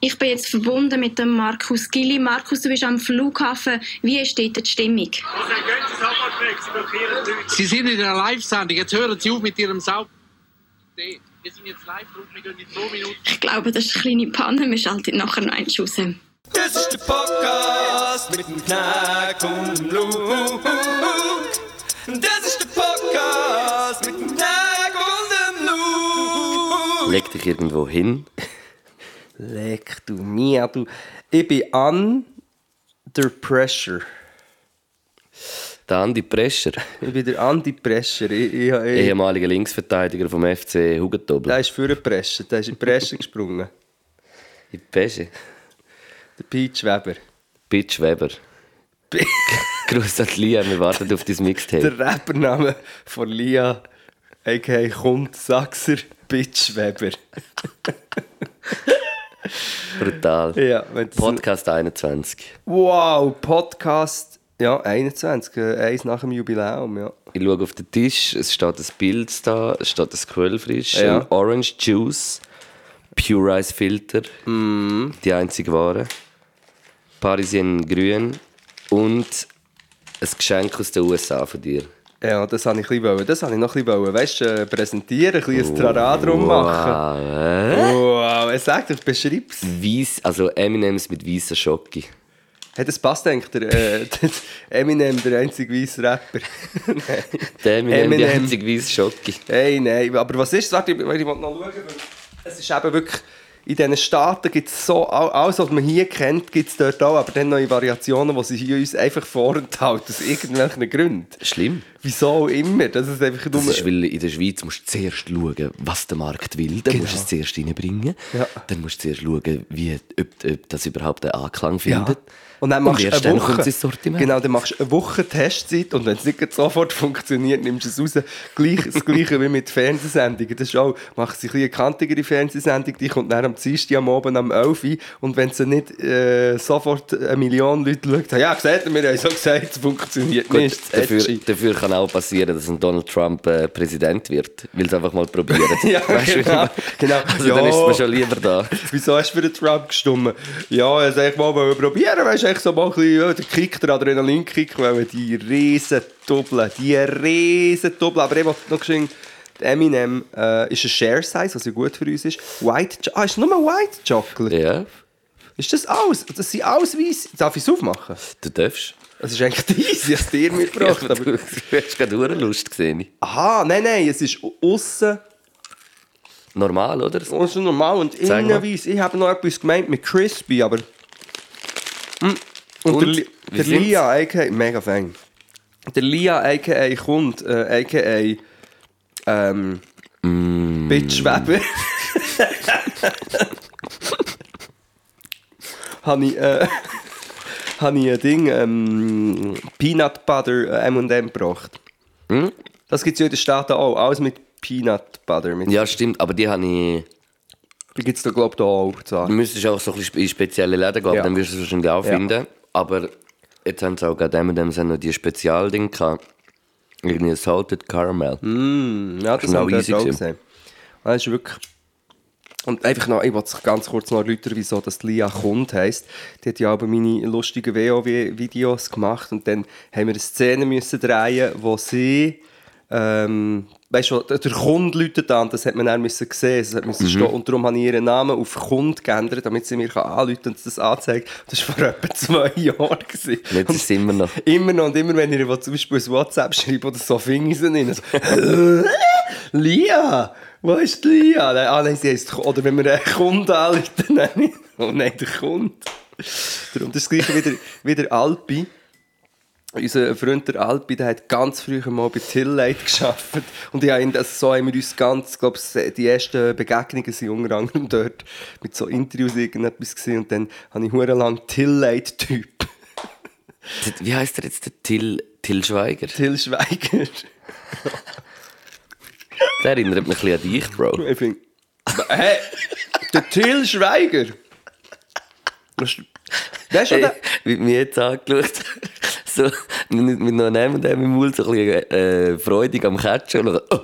Ich bin jetzt verbunden mit dem Markus Gilli. Markus, du bist am Flughafen. Wie ist dort die Stimmung? Sie sind in einer Live-Sendung. Jetzt hören Sie auf mit Ihrem Sau. Wir sind jetzt live drauf, wir gehen in zwei Minuten. Ich glaube, das ist eine kleine Panne. Wir schalten nachher noch eins raus. Das ist der Podcast mit dem Knack und dem Luke. Das ist der Podcast mit dem Knack und dem Luke. Leg dich irgendwo hin. Leck du mir, du. Ich bin under pressure. Der Andi Prescher, Ich bin der Anti-Pressure. Ich, ich, ich, ehemaliger Linksverteidiger vom FC Hugentobel. der ist für den Pressure. Der ist in die Presse gesprungen. In die Pesche. Der Peach Weber. Bitch Weber. Grüß an Lia, wir warten auf dein Mixtape. Der Rappername von Lia, a.k.a. Kund Sachser, Bitch Weber. Brutal. Ja, Podcast 21. Wow, Podcast. Ja, 21, äh, eins nach dem Jubiläum, ja. Ich schaue auf den Tisch, es steht ein Bild da, es steht ein Quellfrisch, Ja. ein Orange Juice, Pure Ice Filter, Mhm. die einzige Ware, Parisien Grün und ein Geschenk aus den USA von dir. Ja, das habe ich ein bisschen. Das ich noch ein bisschen. Weißt du, äh, präsentieren, ein bisschen ein Trara drum machen. Wow? Wow, er sagt, ich beschreib's. Weiss, also Eminems mit weißer Schocke. Hey, das passt eigentlich, der, äh, der Eminem, der einzige weiße Rapper. Der Eminem, Eminem. einzige weiße Schocke. hey, nein, aber was ist, warte, ich, ich noch schauen, es ist eben wirklich, in diesen Staaten gibt es so, all- alles, was man hier kennt, gibt es dort auch, aber dann neue Variationen, die sie hier uns einfach vorenthalten, aus irgendwelchen Gründen. Schlimm. Wieso auch immer, das ist einfach Das nur... ist, weil in der Schweiz musst du zuerst schauen, was der Markt will. Dann musst du es zuerst reinbringen. Ja. Dann musst du zuerst schauen, wie, ob, ob das überhaupt einen Anklang findet. Und dann machst du eine dann Woche. es. Genau, dann machst du eine Woche Testzeit und wenn es nicht sofort funktioniert, nimmst du es raus. Gleich, das Gleiche wie mit Fernsehsendungen. Das ist auch, machst du ein eine kantigere Fernsehsendung, die kommt dann am Dienstag am Abend am 11 Uhr und wenn sie nicht äh, sofort eine Million Leute schaut, ja, gesagt, wir haben so gesagt, es funktioniert Gut, nicht. es dafür, dafür kann auch passieren, dass ein Donald Trump äh, Präsident wird. Weil es einfach mal probieren. Ja, Weißt genau, ich- genau. Also dann Ja. ist man schon lieber da. Wieso hast du für den Trump gestimmt? Ja, ich wollte mal probieren, weißt du, echt so mal ein bisschen, ja, der Kick, der Adrenalinkick, weil die riesen Doppeln, die riesen Doppeln, aber ich wollte noch geschehen, Eminem äh, ist ein Share Size, was ja gut für uns ist. White, ah, ist nur White Chocolate? Ja, Ist das alles? Das sind alles weiss. Darf ich es aufmachen? du darfst. Es ist eigentlich easy, ich habe es dir mitgebracht. aber du aber, hast gerade hure Lust gesehen. aha, nein, nein, es ist außen Normal, oder? außen normal und innen weiss. Ich habe noch etwas gemeint mit Crispy, aber... Und, Und? der, der? Lia, a.k.a. Mega Fan. Der Lia, a.k.a. Kund, äh, a.k.a. Ähm, Mm. Bitch Weber. habe ich, äh, habe ich ein Ding, ähm, Peanut Butter M&M gebracht. Hm? Das gibt es ja in den Staaten auch. Alles mit Peanut Butter. Mit, Ja, stimmt, aber die habe ich. Die gibt es da, glaube ich, auch. zu Du sagen. müsstest auch so ein bisschen in spezielle Läden gehen, Ja. dann wirst du es wahrscheinlich auch Ja. finden. Aber jetzt haben sie auch gerade M&M's haben noch die Spezialdinge gehabt. Irgendwie ein Salted Caramel. Mm, ja, das habe ich easy dort auch gesehen. Das ist wirklich... Und einfach noch, ich wollte ganz kurz noch erläutern, wieso das Lia Kund heisst. Die hat ja aber meine lustigen WoW-Videos gemacht und dann haben wir eine Szene müssen drehen, wo sie... Ähm, weißt du, der Kund läutet an, das hat man dann müssen sehen, das hat müssen stehen. und darum habe ich ihren Namen auf Kund geändert, damit sie mir anrufen und das anzeigt. Das war vor etwa zwei Jahren. gewesen. Jetzt ist es immer noch. Immer noch und immer, wenn ich zum Beispiel ein WhatsApp schreibe oder so, finde ich sie nicht. So, Lia! Wo ist Lia? Nein, Ah, nein, sie heisst, oder wenn wir einen Kunden anrufen, dann nenne ich, oh nein, der Kunde. Darum, das ist das gleiche wie der, wie der Alpi. Unser Freund der Alpi, der hat ganz früh mal bei Tillate gearbeitet. Und ich habe ihn, also so haben wir uns ganz, glaube die ersten Begegnungen sind unter anderem dort mit so Interviews irgendetwas gesehen. Und dann habe ich hure lang Tillate-Typ. Wie heißt er jetzt? Der Till, Till Schweiger? Till Schweiger. Der erinnert mich ein bisschen an dich, Bro. Ich finde. Hä? Der Till Schweiger? Das ist- Der ist schon Hey, der. wie mir jetzt angeschaut. So, mit, mit noch einem dem im Mund, so ein bisschen äh, freudig am. Und dann, oh.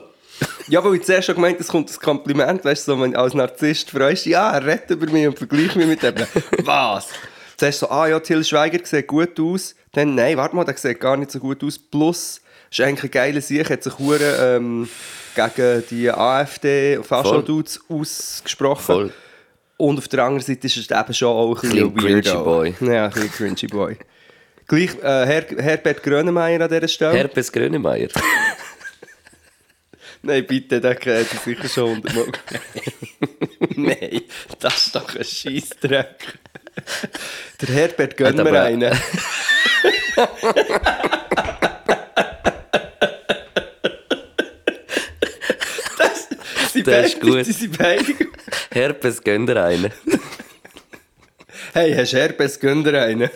Ja, weil ich zuerst schon gemeint es kommt ein Kompliment, weißt du, so, wenn als Narzisst freust, ja, er redet über mich und vergleicht mich mit dem. Was? Zuerst so, ah ja, Till Schweiger sieht gut aus. Dann, nein, warte mal, der sieht gar nicht so gut aus. Plus, ist eigentlich ein geiler Sieg, hat sich hure, ähm, gegen die AfD Fascho-Dudes ausgesprochen. Voll. Und auf der anderen Seite ist es eben schon auch ein Bisschen bisschen cringy Boy. Ja, ein bisschen cringy Boy. Gleich äh, Her Herbert Grönemeyer an dieser Stelle. Herpes Grönemeyer. Nein, bitte, den kennt ihr sicher schon hundertmal. Nein, das ist doch ein Scheissdreck. Der Herbert, gönn Hat mir einen. das, sie Das ist gut. Sie sind beide gut. Herpes gönnt dir einen. Hey, hast du Herbert, gönn dir einen?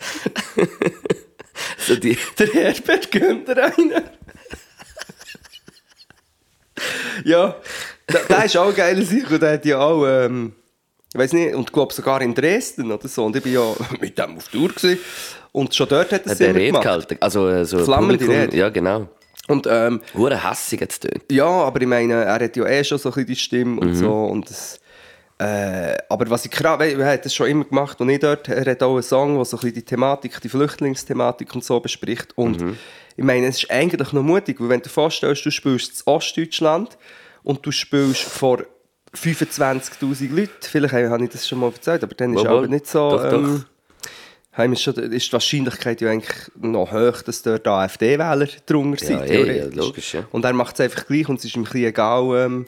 So die, Der Herbert gönnt dir einen. ja, der, der ist auch geiler Sieg und der hat ja auch, ähm, ich weiß nicht, und ich glaube sogar in Dresden oder so. Und ich bin ja mit dem auf Tour gewesen. Und schon dort hat er es der immer gemacht. gehalten. Also äh, so Flammende Rede. Ja, genau. Und ähm, Hure hassig tönt. ja, aber ich meine, er hat ja eh schon so ein bisschen die Stimme und so. Und das, äh, aber was ich krass, er hat das schon immer gemacht und ich dort, er hat auch einen Song, der so ein bisschen die Thematik, die Flüchtlingsthematik und so bespricht. Und ich meine, es ist eigentlich noch mutig, weil wenn du dir vorstellst, du spielst in Ostdeutschland und du spielst vor 25'000 Leuten, vielleicht habe ich das schon mal erzählt, aber dann ist wohl. aber nicht so... Doch, doch. ähm, haben wir schon, ist die Wahrscheinlichkeit ja eigentlich noch hoch, dass dort AfD-Wähler drunter sind. Ja, ja, logisch, ja. Und er macht es einfach gleich und es ist ihm ein bisschen egal, ähm,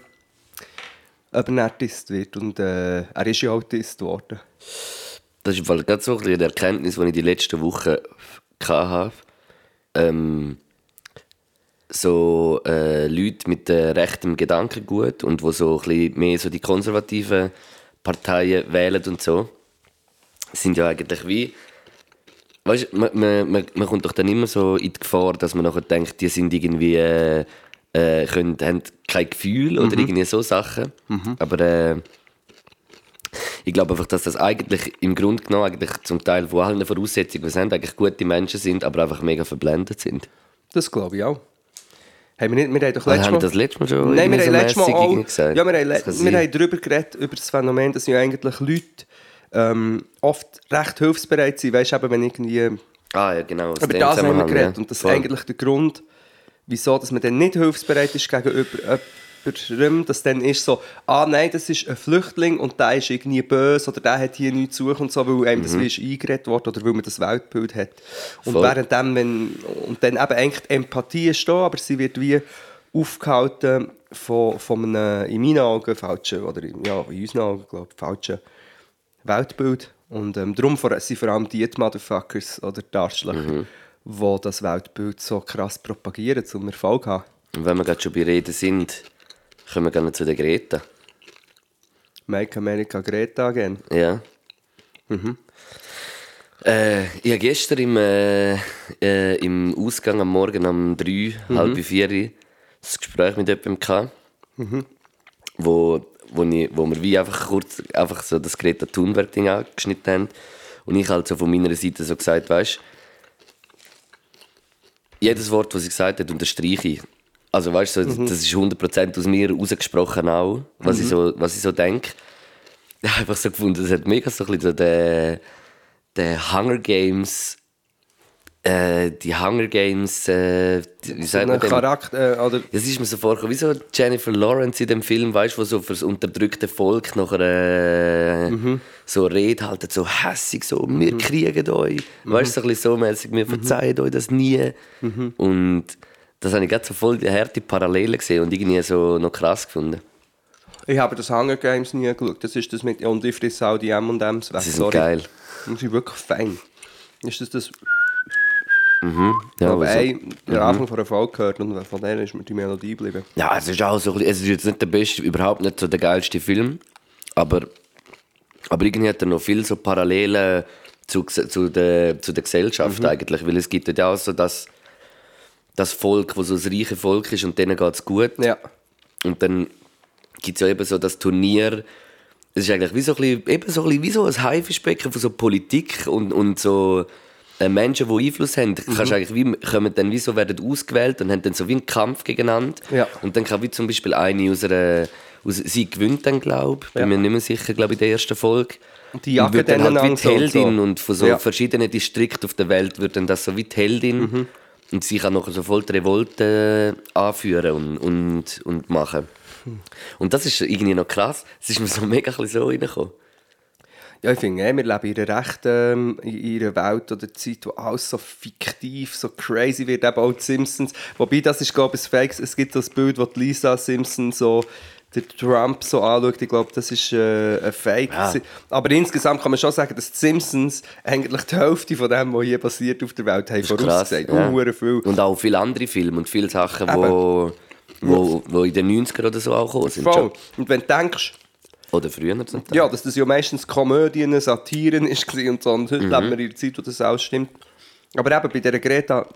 ob er Artist wird. Und äh, er ist ja Autist geworden. Das ist Fall gerade so eine Erkenntnis, die ich die letzten Wochen hatte. Ähm, so äh, Leute mit äh, rechtem Gedankengut und wo so ein mehr so die konservativen Parteien wählen und so, sind ja eigentlich wie Weißt man, man, man, man kommt doch dann immer so in die Gefahr, dass man nachher denkt, die sind irgendwie, äh, äh, können, haben kein Gefühl oder irgendwie so Sachen. Aber äh, ich glaube einfach, dass das eigentlich im Grunde genommen eigentlich zum Teil von allen Voraussetzungen, die sie haben, eigentlich gute Menschen sind, aber einfach mega verblendet sind. Das glaube ich auch. Haben wir, nicht, wir haben doch letztes Mal... das letzte Mal schon Nein, wir haben letztes Mal auch... gesagt. Ja, wir haben, wir haben darüber geredet, über das Phänomen, dass ja eigentlich Leute ähm, oft recht hilfsbereit sind. Weißt du, wenn irgendwie... Ah ja, genau. Über dem das haben wir geredet. ja. Und das ist eigentlich der Grund, wieso dass man dann nicht hilfsbereit ist gegenüber jemandem, dass dann ist so, ah nein, das ist ein Flüchtling und der ist irgendwie böse oder der hat hier nichts zu suchen und so, weil einem das wie eingeredet worden oder weil man das Weltbild hat. Und Mhm. Voll. während dem, wenn, und dann eben eigentlich die Empathie ist da, aber sie wird wie aufgehalten von, von einem, in meinen Augen, falschen, oder in- ja, in unseren Augen, glaube ich, falschen Weltbild. Und ähm, darum sind vor allem die Motherfuckers oder die Arschlöcher, Mhm. Die das Weltbild so krass propagieren, zum Erfolg haben. Und wenn wir gerade schon bei Reden sind, kommen wir gerne zu der Greta. Make America Greta again. Ja. Mhm. Äh, ich habe gestern im, äh, äh, im Ausgang am Morgen um drei, Mhm. halb vier ein Gespräch mit jemandem gehabt, wo, wo, ich, wo wir wie einfach kurz einfach so das Greta Thunberg-Ding angeschnitten haben. Und ich halt so von meiner Seite so gesagt, weißt jedes Wort, was sie gesagt hat, unterstreiche ich. Also weißt du, so, das ist 100% aus mir rausgesprochen auch, was, ich, so, was ich so denke. Ich habe einfach so gefunden, es hat mega so ein bisschen so den, den Hunger Games, äh, die Hunger Games, äh, die- wie sagt man dem? Charakter, äh, oder Das ist mir so vorgekommen, wie so Jennifer Lawrence in dem Film, weißt du, wo so für das unterdrückte Volk nachher äh, so Rede halten, so hässig, so, wir kriegen euch. Weißt du, so ein bisschen so mäßig, wir verzeihen euch das nie. Und das habe ich gerade so voll die harte Parallelen gesehen und irgendwie so noch krass gefunden. ich habe das Hunger Games nie geschaut. Das ist das mit, und ich friss auch die M&M's weg, Sie sind sorry. geil. Und sie sind wirklich fein. Ist das das, Ja, aber also- ey, der Anfang von einer Folge gehört und von der ist mir die Melodie geblieben. Ja, es ist auch so ein es ist jetzt nicht der beste, überhaupt nicht so der geilste Film, aber, aber irgendwie hat er noch viel so Parallelen zu, zu, der, zu der Gesellschaft eigentlich, weil es gibt ja auch so das, das Volk, wo so das reiche Volk ist und denen geht es gut. Ja. und dann gibt es ja eben so das Turnier, es ist eigentlich wie so ein bisschen, eben so ein bisschen wie so ein Haifischbecken von so Politik und, und so Menschen, die Einfluss haben, Mhm. kannst eigentlich wie, kommen dann wie so, werden ausgewählt und haben dann so wie einen Kampf gegeneinander. Ja. Und dann kann wie zum Beispiel eine aus einer, aus, sie gewinnt dann, glaube ich, bin Ja. mir nicht mehr sicher, glaube ich, in der ersten Folge. Und die jagen wird dann dann halt wie die so und Heldin so. und von so Ja. verschiedenen Distrikten auf der Welt wird dann das so wie die Heldin. Mhm. Und sie kann nachher so voll die Revolte äh, anführen und, und, und machen. Hm. Und das ist irgendwie noch krass. Es ist mir so mega so reingekommen. Ja, ich finde, eh, wir leben in einer recht ähm, in einer Welt oder Zeit, wo alles so fiktiv, so crazy wird, eben auch die Simpsons. Wobei, das ist, glaube ich, ein Fake. Es gibt das Bild, wo die Lisa Simpson so den Trump so anschaut. Ich glaube, das ist äh, ein Fake. Ja. Aber insgesamt kann man schon sagen, dass die Simpsons eigentlich die Hälfte von dem, was hier passiert auf der Welt, haben vorausgesagt. ja. Viel. Und auch viele andere Filme und viele Sachen, wo, wo, wo in den 90ern oder so auch gekommen sind. Voll. Und wenn du denkst, Oder früher zum Teil. Ja, dass das ja meistens Komödien, Satiren ist und so. Und heute leben wir in einer Zeit, wo das alles stimmt. Aber eben bei dieser Greta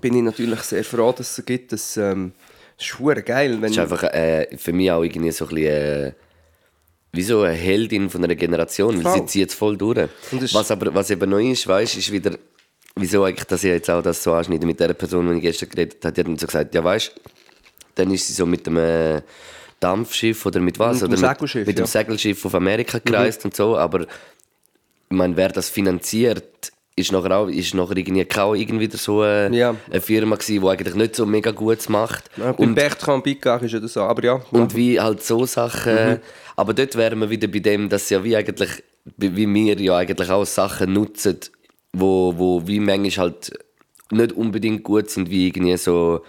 bin ich natürlich sehr froh, dass es gibt. Das, ähm, das ist geil. Wenn Das ist einfach äh, für mich auch irgendwie so ein bisschen, äh, wie so eine Heldin von einer Generation, weil sie zieht es voll durch. Was aber was eben neu ist, weißt, ist wieder, wieso eigentlich, dass ich jetzt auch das so anschneide mit der Person, die ich gestern geredet habe, die hat dann so gesagt, ja weißt, dann ist sie so mit dem äh, Dampfschiff oder mit was? Mit dem oder Segelschiff, mit, mit dem ja. Segelschiff auf Amerika gereist und so, aber ich meine, wer das finanziert, ist nachher auch, ist nachher irgendwie auch irgendwie wieder so eine, Ja. eine Firma gewesen, die eigentlich nicht so mega Gutes macht. ja, beim Bertrand Piccard ist ja das so. Aber ja, Und wie halt so Sachen. Mhm. Aber dort wären wir wieder bei dem, dass ja wie eigentlich, wie wir ja eigentlich auch Sachen nutzen, wo, wo wie manchmal halt nicht unbedingt gut sind, wie irgendwie so,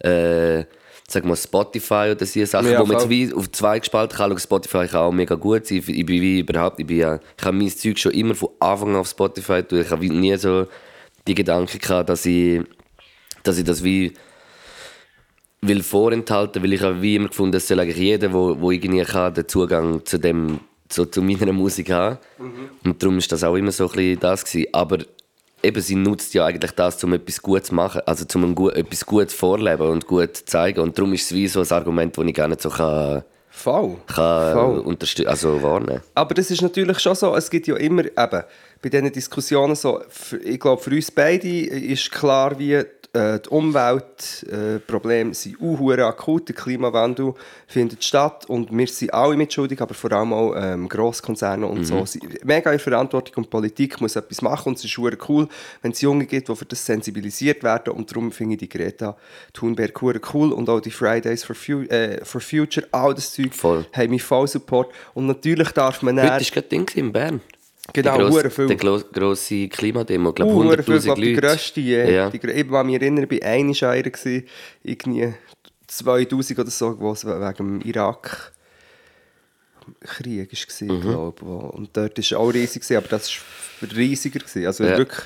äh, sag mal Spotify oder so Sachen, Ja, wo man wie auf zwei gespalten kann. Schau, Spotify kann auch mega gut sein. Ich bin wie überhaupt, ich bin ja, ich habe mein Zeug schon immer von Anfang an auf Spotify tun. Ich habe nie so die Gedanken gehabt, dass ich, dass ich das wie will vorenthalten, weil ich habe wie immer gefunden, es soll eigentlich jeder, wo, wo irgendwie kann, den Zugang zu dem, so, zu meiner Musik haben. Und darum ist das auch immer so ein bisschen das gewesen. Aber eben, sie nutzt ja eigentlich das, um etwas Gutes zu machen, also um ein gut, etwas Gutes vorleben und gut zu zeigen. Und darum ist es wie so ein Argument, das ich gar nicht so kann, voll. kann Voll. unterstützen, also wahrnehmen. Aber das ist natürlich schon so, es gibt ja immer eben bei diesen Diskussionen so, ich glaube für uns beide ist klar, wie äh, die Umweltprobleme äh, sind unhure akut, der Klimawandel findet statt und wir sind alle mitschuldig, aber vor allem auch ähm, Grosskonzerne und so sind mega in Verantwortung und Politik muss etwas machen und es ist cool, wenn es Junge gibt, die für das sensibilisiert werden und darum finde ich die Greta Thunberg cool und auch die Fridays for, Fu äh, for Future, all das Zeug Voll. haben mich voll Support und natürlich darf man Heute war gerade Ding in Bern. Genau, die grosse, hure viel. Die gro grosse Klimademo, ich glaube Uh, 100'000 viel, Leute. glaub, die grösste je. Ja. Die, ich kann mich erinnern, bei einer war einer, irgendwie 2000 oder so, wo es wegen dem Irak Krieg war, Mhm. glaube ich. Und dort war es auch riesig, gewesen, aber das war riesiger. Gewesen. Also Ja. wirklich.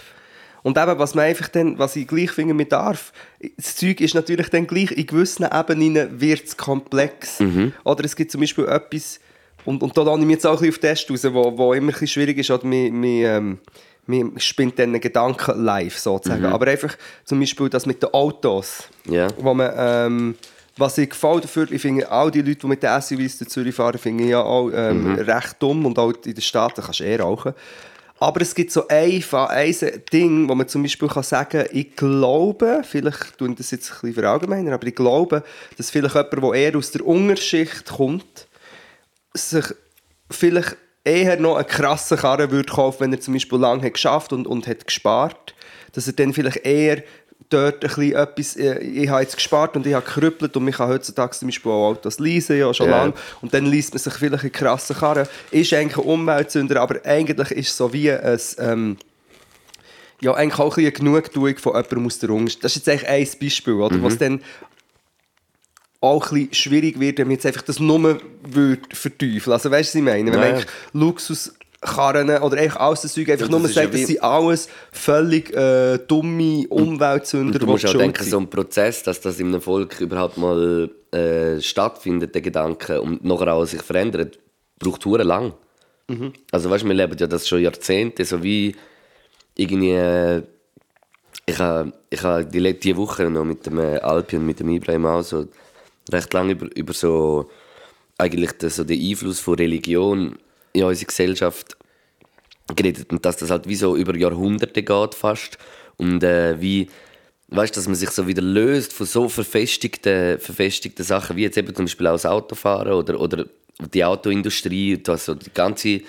Und eben, was man einfach dann, was ich gleich finde, man darf, das Zeug ist natürlich dann gleich, in gewissen Ebenen wird es komplex. Mhm. Oder es gibt zum Beispiel etwas, und, und da lasse ich mich jetzt auch ein bisschen auf Test raus, wo, wo immer ein bisschen schwierig ist, oder man, man, ähm, man spinnt dann Gedanken live, sozusagen. Aber einfach zum Beispiel das mit den Autos, Ja. wo man, ähm, was ich gefällt dafür, ich finde auch die Leute, die mit den SUVs durch Zürich fahren, finde ich ja auch ähm, recht dumm und auch in den Staaten kannst du eh rauchen. Aber es gibt so ein, ein Ding, wo man zum Beispiel kann sagen ich glaube, vielleicht tun das jetzt ein bisschen verallgemeinern, aber ich glaube, dass vielleicht jemand, der eher aus der Unterschicht kommt, sich vielleicht eher noch eine krasse Karre würde kaufen, wenn er zum Beispiel lange hat geschafft und, und hat gespart, dass er dann vielleicht eher dort ein bisschen etwas, äh, ich habe jetzt gespart und ich habe gekrüppelt und ich kann heutzutage zum Beispiel auch Autos leasen, ja schon Ja. lange, und dann liest man sich vielleicht eine krasse Karre, ist eigentlich ein Umweltsünder, aber eigentlich ist es so wie ein, ähm, ja, eigentlich auch ein bisschen eine Genugtuung von jemandem aus der Unterschicht. Das ist jetzt eigentlich ein Beispiel, oder, was dann auch ein bisschen schwierig wird, wenn man jetzt einfach das nur würde verteufeln. Also weißt du, was ich meine? Wenn man Luxuskarren oder eigentlich alles das Zeug einfach Ja, nur sagt, das sind alles völlig äh, dumme Umweltsünder, Du musst auch denken, so ein Prozess, dass das in einem Volk überhaupt mal äh, stattfindet, der Gedanke, und nachher auch sich verändert, braucht hure lang. Mhm. Also weißt, wir leben ja das schon Jahrzehnte, so wie irgendwie... Äh, ich habe ich ha die, le- die Woche noch mit dem äh, Alpi und mit dem Ibrahim auch so recht lange über, über so eigentlich den, so den Einfluss von Religion in unsere Gesellschaft geredet und dass das halt wie so über Jahrhunderte geht fast und äh, wie weißt, dass man sich so wieder löst von so verfestigten, verfestigten Sachen wie jetzt eben zum Beispiel auch das Autofahren oder, oder die Autoindustrie, also die ganze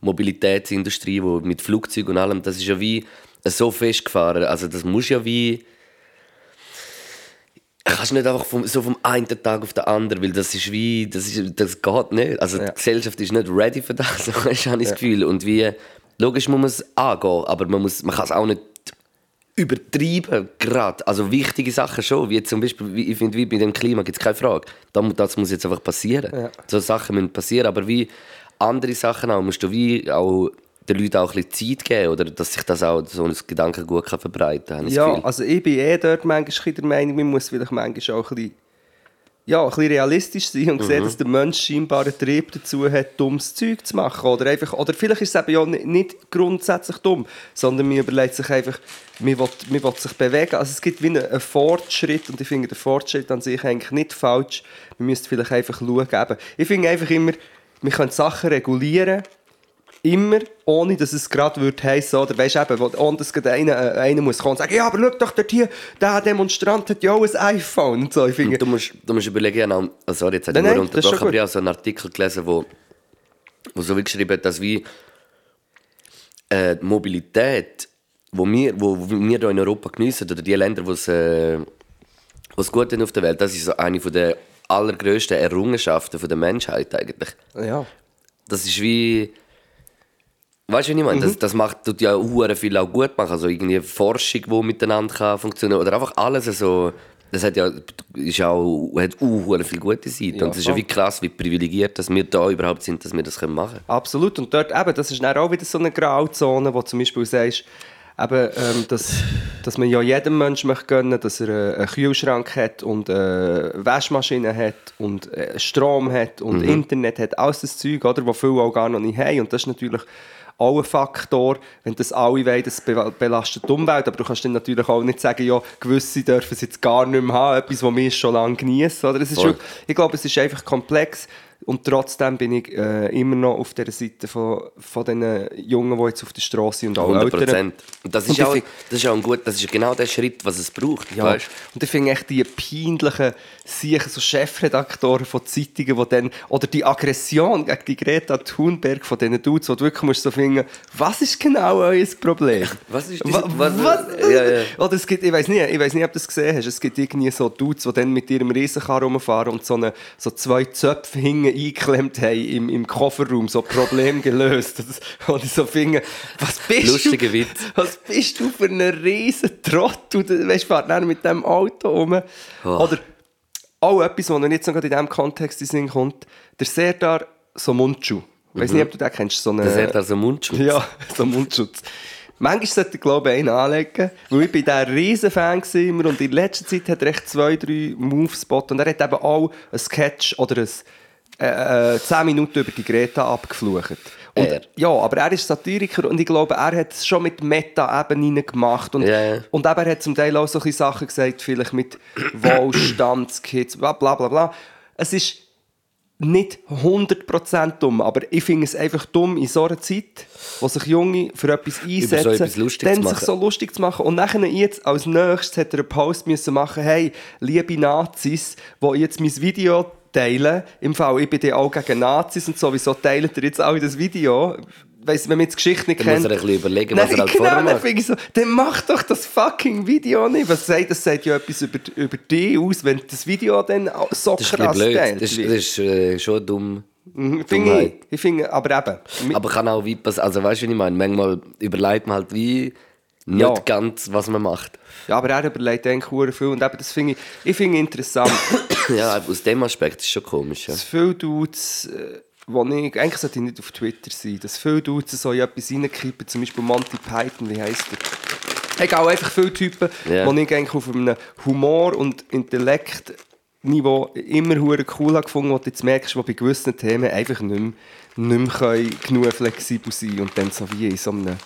Mobilitätsindustrie, wo mit Flugzeugen und allem, das ist ja wie so festgefahren. Also das muss ja wie kannst nicht einfach vom, so vom einen Tag auf den anderen, weil das ist wie, das, ist, das geht nicht. Also Ja. die Gesellschaft ist nicht ready für das, so habe ich das Gefühl. Und wie, logisch muss man es angehen, aber man, muss, man kann es auch nicht übertreiben, gerade. Also wichtige Sachen schon, wie zum Beispiel, wie, ich finde, wie bei dem Klima gibt es keine Frage. Das muss jetzt einfach passieren. Ja. So Sachen müssen passieren, aber wie andere Sachen auch, musst du wie auch den Leuten auch ein bisschen Zeit geben, oder dass sich das auch so ein Gedanken gut kann verbreiten kann, Ja, also ich bin eh dort manchmal der Meinung, man muss vielleicht manchmal auch ein bisschen, ja, ein bisschen realistisch sein und Mhm. sehen, dass der Mensch scheinbar einen Trieb dazu hat, dummes Zeug zu machen. Oder, einfach, oder vielleicht ist es eben ja nicht, grundsätzlich dumm, sondern man überlegt sich einfach, man will, man will sich bewegen. Also es gibt wie einen, einen Fortschritt und ich finde den Fortschritt an sich eigentlich nicht falsch. Man müsste vielleicht einfach schauen. Eben, ich finde einfach immer, man kann Sachen regulieren, immer, ohne dass es gerade würde heissen, oder weisst du eben, ohne dass einer, äh, einer muss kommen und sagen, ja, aber schau doch dort hier, der Demonstrant hat ja auch ein iPhone und so. Ich finde, du musst, du musst überlegen, oh, sorry, jetzt habe ich nur unterbrochen, aber ich habe so einen Artikel gelesen, wo, wo so wie geschrieben hat, dass wie äh, die Mobilität, wo wir, wo wo wir hier in Europa geniessen, oder die Länder, wo es, äh, wo es gut ist auf der Welt, das ist so eine von der allergrößten Errungenschaften von der Menschheit eigentlich. ja. Das ist wie... Weißt du, was ich meine? Mhm. Das, das macht, tut ja hure viel auch gut machen. Also irgendwie Forschung, die miteinander kann funktionieren Oder einfach alles so. Das hat ja ist auch, hat auch viel gute Seiten. Ja, und es ist ja wie krass, wie privilegiert dass wir da überhaupt sind, dass wir das können machen können. Absolut. Und dort eben, das ist dann auch wieder so eine Grauzone, wo zum Beispiel sagst, eben, ähm, dass, dass man ja jedem Menschen möchte gönnen, dass er äh, einen Kühlschrank hat und äh, Waschmaschine hat und äh, Strom hat und Internet hat, alles das Zeug, oder, wo viele auch gar noch nicht haben. Und das ist natürlich auch ein Faktor, wenn das alle wollen, das be- belastet die Umwelt, aber du kannst dann natürlich auch nicht sagen, ja, gewisse dürfen es jetzt gar nicht mehr haben, etwas, was wir schon lange genießen. Oder? Es ist Voll. wirklich, ich glaube, es ist einfach komplex und trotzdem bin ich äh, immer noch auf der Seite von, von den Jungen, die jetzt auf der Straße sind und auch 100 Eltern. Und das Und ist, auch, find- das ist auch ein gut, das ist genau der Schritt, was es braucht. Ja, Weißt? und ich finde echt die peinlichen Siechen, so Chefredaktoren von Zeitungen, die dann, oder die Aggression gegen die Greta Thunberg von diesen Dudes, wo du wirklich musst so finden, was ist genau euer Problem? Was ist diese- was- was, ja, ja. Oder es gibt, ich weiß nicht, ich weiß nicht, ob du das gesehen hast, es gibt irgendwie so Dudes, die dann mit ihrem Riesenkarren rumfahren und so, eine, so zwei Zöpfe hinten eingeklemmt haben im, im Kofferraum, so Problem gelöst. Das, und ich so finde, was bist Lustiger du? Witz. Was bist du für ein riesen Trottel? Du weißt, fahrt dann mit dem Auto rum. Oh. Oder auch etwas, was jetzt noch gerade in diesem Kontext in Sinn kommt, der Serdar Somuncu. Ich weiß nicht, ob du den kennst. So eine, hat also Mundschutz. ja, so Mundschutz. Manchmal sollte ich glaube ich einen anlegen, weil ich bin der riesen Fan immer und in letzter Zeit hat er echt zwei, drei Moves geboten und er hat eben auch ein Sketch oder ein äh, äh, 10 Minuten über die Greta abgeflucht. Und, Er? Ja, aber er ist Satiriker und ich glaube, er hat es schon mit Meta-Ebenen gemacht. Und, ja. und eben, er hat zum Teil auch solche Sachen gesagt, vielleicht mit Wohlstandskids, bla bla bla bla. Es ist nicht 100% dumm, aber ich finde es einfach dumm in so einer Zeit, wo sich Junge für etwas einsetzen, etwas lustig dann sich so lustig zu machen. Und nachher jetzt als nächstes hat er einen Post müssen machen, hey, liebe Nazis, die jetzt mein Video teilen, im Fall, ich bin ja auch gegen Nazis und sowieso teilt ihr jetzt auch das Video. Weiss, wenn man jetzt die Geschichte nicht Dann kennt. muss er ein bisschen überlegen, was Nein, er halt genau, vorher dann macht. finde ich so, dann mach doch das fucking Video nicht. Was sagt, das sagt ja etwas über, über dich aus, wenn das Video dann so Das krass teilt Das das ist äh, schon dumm. Mhm, Finde ich, ich finde, aber eben. Aber kann auch wie passieren. Also weißt du, was ich meine? Manchmal überlegt man halt wie nicht Ja. ganz, was man macht. Ja, aber er überlegt eigentlich viel und eben, das finde ich, ich finde interessant, Ja, aus dem Aspekt ist es schon komisch. Ja. dass viele Dudes, äh, wo ich, eigentlich sollte ich nicht auf Twitter sein, dass viele Dudes so in etwas reinkippen, zum Beispiel Monty Python, wie heisst der? Egal, einfach viele Typen, Ja. wo ich eigentlich auf einem Humor- und Intellektniveau immer cool habe gefunden, du jetzt merkst, wo bei gewissen Themen einfach nicht mehr, nicht mehr können genug flexibel sein und dann so wie in so einem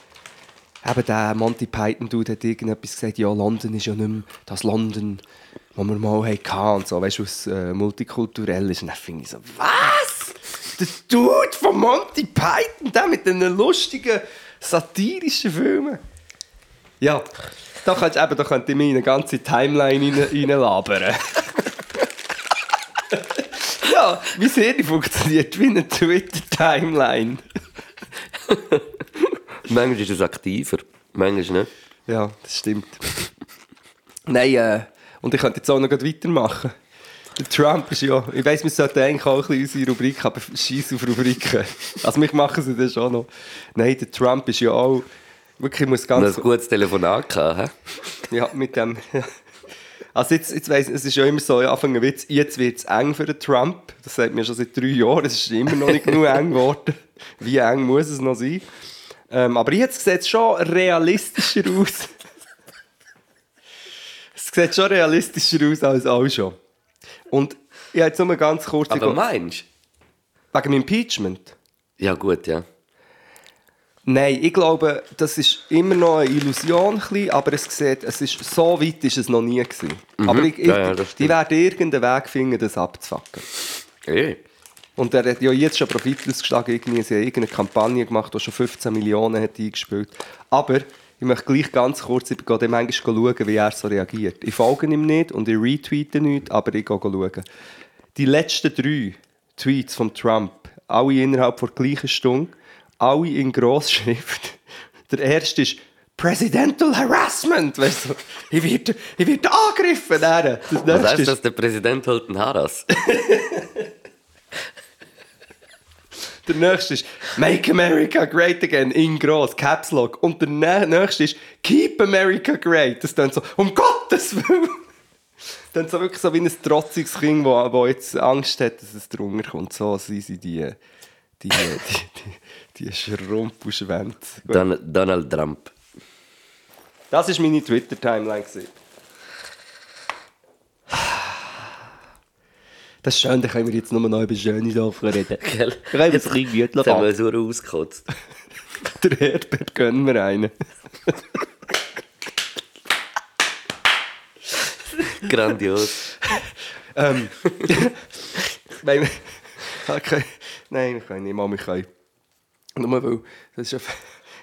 Eben der Monty Python-Dude hat irgendetwas gesagt, ja, London ist ja nicht mehr das London, das wir mal hatten und so, weißt du, was äh, multikulturell ist. Und dann finde ich so, was? Der Dude von Monty Python, der mit den lustigen Satirische Filme. Ja, da kannst eben, da könnt eine ganze Timeline rein, reinlabern. ja, wie Serie funktioniert wie eine Twitter-Timeline. Manchmal ist es aktiver, manchmal nicht. Ja, das stimmt. Nein, äh, und ich könnte jetzt auch noch weitermachen. Der Trump ist ja, ich weiss, wir sollten eigentlich auch ein bisschen unsere Rubrik, aber scheiß auf Rubriken. Also mich machen sie das schon noch. Nein, der Trump ist ja auch, wirklich, ich muss Und ganz... ein gutes Telefonat gehabt, hä? Ja, mit dem. Also jetzt, jetzt weiss, es ist ja immer so, ja, Anfang ein Witz, jetzt wird es eng für den Trump. Das sagt mir schon seit drei Jahren, es ist immer noch nicht genug eng geworden. Wie eng muss es noch sein? Ähm, aber jetzt sieht es schon realistischer aus. es sieht schon realistischer aus als auch schon. Und ich habe jetzt nur ganz kurz... Aber meinst wegen dem Impeachment? du? Ja, gut, ja. Nein, ich glaube, das ist immer noch eine Illusion, aber es sieht, es ist, so weit ist es noch nie gewesen. Aber ich, ich, Ja, ja, die werden irgendeinen Weg finden, das abzufacken. Eh. Und er hat ja jetzt schon Profit ausgeschlagen, irgendwie, sie haben irgendeine Kampagne gemacht, die schon 15 Millionen hat eingespielt. Aber ich möchte gleich ganz kurz, ich gehe dem manchmal schauen, wie er so reagiert. Ich folge ihm nicht und ich retweete nichts, aber ich gehe schauen. Die letzten drei Tweets von Trump, alle innerhalb der gleichen Stunde, alle in Grossschrift. Der erste ist Presidential Harassment. Weißt du, ich werde, ich werde angegriffen. Das Was nächste heisst ist- das, der Präsident holt einen Haras? Der nächste ist Make America Great Again in gross, Caps Lock. Und der nä- nächste ist Keep America Great. Das dann so, um Gottes Willen. Dann so wirklich so wie ein trotziges Kind, wo, wo jetzt Angst hat, dass es drunter kommt. So sind sie die, die, die, die, die. Don Donald Trump. Das war meine Twitter-Timeline. Das ist schön, dann können wir jetzt nur noch über schöne Sachen reden. Gell? Wir können jetzt ein bisschen Jetzt Gütler haben wir so ausgekotzt. Der Herbert gönnen wir einen. Grandios. Ähm, Nein, okay. Nein, wir können nicht mal, wir können. Nur weil, das ist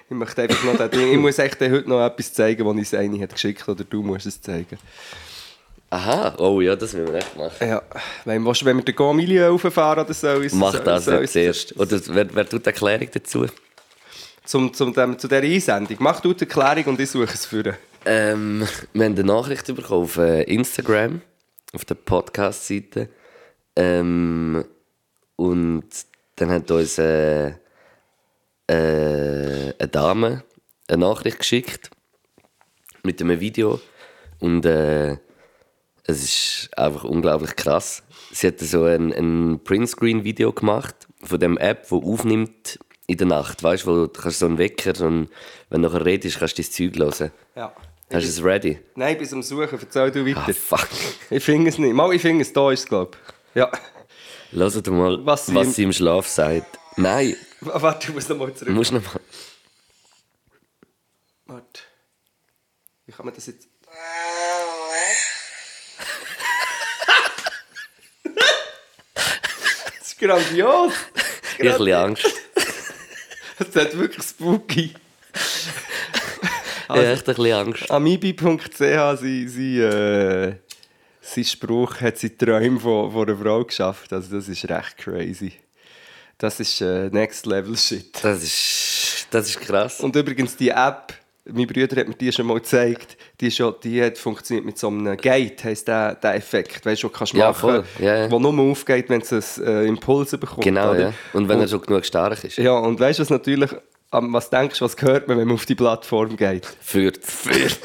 ich möchte einfach noch ich muss echt heute noch etwas zeigen, das uns eine hat geschickt oder du musst es zeigen. Aha, oh ja, das müssen wir echt machen. Ja, wenn, willst wenn wir den Gomilio rauffahren oder so? ist- Mach das jetzt zuerst. Oder wer, wer tut die Erklärung dazu? Zum, zum, dem, zu dieser Einsendung. Mach du die Erklärung und ich suche es für. Ähm, wir haben eine Nachricht bekommen auf äh, Instagram, auf der Podcast-Seite. Ähm, und dann hat uns äh, äh, eine Dame eine Nachricht geschickt mit einem Video. Und äh, es ist einfach unglaublich krass. Sie hat so ein, ein Printscreen-Video gemacht von dem App, wo aufnimmt in der Nacht. Weißt du, wo du kannst so einen Wecker und wenn du nachher redest, kannst du dein Zeug hören. Ja. Hast du es ready? Nein, bis zum Suchen. Erzähl du weiter. Ah, fuck. Ich finde es nicht. Mal, ich finde es, da ist es, glaube ich. Ja. Hört mal, Was was, sie sie, im- im Schlaf sagt. Nein, Warte, ich muss noch mal du zurück. musst noch mal. Warte. Wie kann man das jetzt... das ist grandios. Ich habe ein bisschen Angst. Das hat wirklich spooky. Ich habe echt ein bisschen Angst. Amibi.ch, sie, sie, äh, sein Spruch hat sie Träume von, von einer Frau geschafft. Also das ist recht crazy. Das ist äh, Next Level Shit. Das ist, das ist krass. Und übrigens die App, mein Bruder hat mir die schon mal gezeigt, die, ja, die hat funktioniert mit so einem Gate, heisst der, der Effekt, weißt du, du kannst Ja, machen, voll. Ja, ja. wo nur aufgeht, wenn es einen äh, Impuls bekommt. genau, ja. Und wenn er schon genug stark ist. Ja, und weißt du, was natürlich, was denkst du, was hört man, wenn man auf die Plattform geht? Führt. Führt.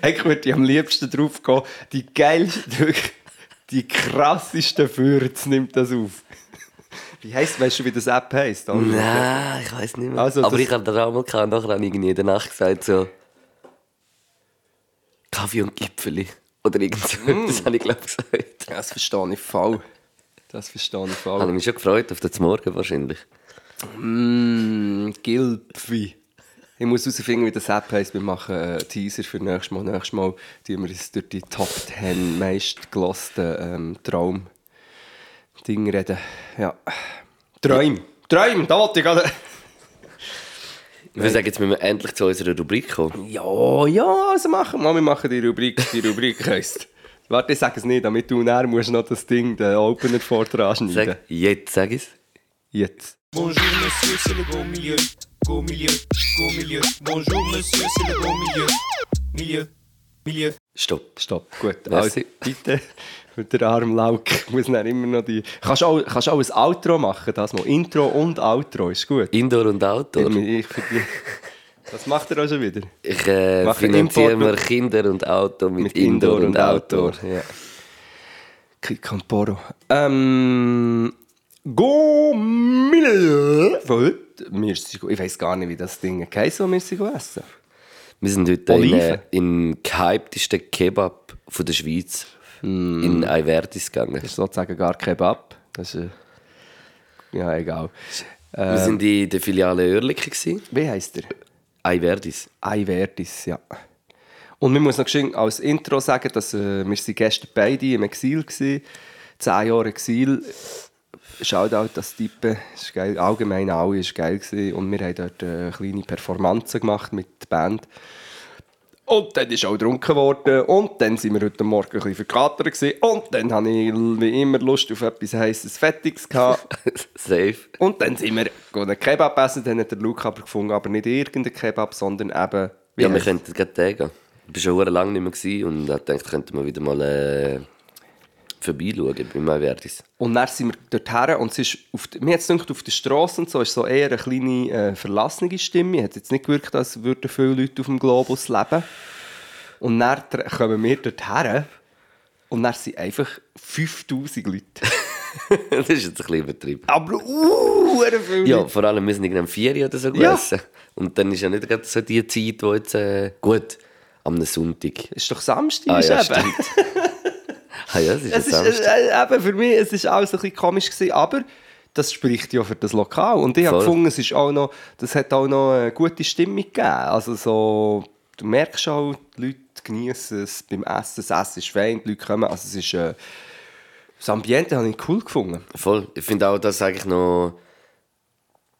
Eigentlich würde ich am liebsten drauf gehen, die geilste, wirklich, die krassesten Fürze nimmt das auf. Wie heisst, weißt du, wie das App heisst? oder? Nein, ich weiß nicht mehr. Also, Aber ich habe da auch mal gehabt, nachher habe ich irgendwie in der Nacht gesagt so Kaffee und Gipfeli. Oder irgend so. Mm. Das habe ich glaube ich gesagt. Das verstehe ich voll. Das verstehe ich voll. Habe ich mich schon gefreut auf den Morgen wahrscheinlich. Mm, Gilpfi. Ich muss herausfinden, wie das App heisst. Wir machen einen Teaser für nächstes Mal. Nächstes Mal tun wir uns durch die Top 10 meistgelosten ähm, Traum Ding reden. Ja. Träum. Träum, da wollte ich gerade. Ich würde sagen, jetzt müssen wir endlich zu unserer Rubrik kommen. Ja, ja, also machen wir. Wir machen die Rubrik, die Rubrik heisst. Warte, ich sage es nicht, damit du näher musst noch das Ding, den Opener vortragen schneiden. Sag, jetzt sag ich's. Jetzt. Bonjour monsieur, c'est le beau milieu. Go milieu, go milieu. Bonjour monsieur, c'est le beau milieu. Milieu, milieu. Stopp. Stopp, gut. Also, bitte, mit der Arm Lauk muss dann immer noch die... Kannst du auch, kannst auch ein Outro machen, das mal. Intro und Outro, ist gut. Indoor und Outdoor. Ich, ich, das macht er auch schon wieder. Ich äh, finanziere mir Kinder und Auto mit, Indoor, und Outdoor. Ja. Kick und Poro. Ähm... Gomile von heute. Ich weiß gar nicht, wie das Ding heisst, wo wir essen. Wir sind heute in, Oliven. äh, in gehyptesten Kebab von der Schweiz. In Ayverdis gegangen. Das ist sozusagen gar Kebab. Das ist... Ja, egal. Wir sind in der Filiale Oerlikon. Wie heisst der? Ayverdis. Ayverdis, ja. Und man muss noch schön als Intro sagen, dass äh, wir sind gestern beide im Exil waren. Zehn Jahre Exil. Shoutout das das ist geil. Allgemein alle war geil. Gewesen. Und wir haben dort äh, kleine Performanzen gemacht mit der Band. Und dann ist auch getrunken worden. Und dann sind wir heute Morgen ein bisschen verkatert. gewesen. Und dann hatte ich wie immer Lust auf etwas heisses Fettiges. Safe. Und dann sind wir einen Kebab essen. Dann hat der Luke aber gefunden, aber nicht irgendeinen Kebab, sondern eben... Ja, wir könnten gerade tagen. Ich war schon verdammt lange nicht mehr und ich dachte, könnten wir wieder mal äh, vorbeischauen bei Ayverdis. Und dann sind wir dorthin und es ist auf, die- mir hat es gedacht, auf der Straße und so ist so eher eine kleine äh, verlassene Stimme. Hat jetzt nicht gewirkt, als würden viele Leute auf dem Globus leben. Und dann kommen wir dorthin und dann sind einfach 5000 Leute. das ist jetzt ein bisschen übertrieben. Aber uh, viele Ja, vor allem, wir sind irgendwie am 4 Uhr oder so Ja. gegessen. Und dann ist ja nicht gerade so die Zeit, wo jetzt... Äh, gut, am Sonntag. Ist doch Samstag. Ah ist ja, eben. stimmt. ah ja, es ist Es ist Samstag. äh, eben für mich es ist alles ein bisschen komisch gewesen, aber das spricht ja für das Lokal und ich habe gefunden, es ist auch noch, das hat auch noch eine gute Stimmung gegeben. Also so, du merkst auch, die Leute genießen es beim Essen, das Essen ist fein, die Leute kommen, also es ist äh, das Ambiente habe ich cool gefunden. Voll. Ich finde auch, dass eigentlich noch.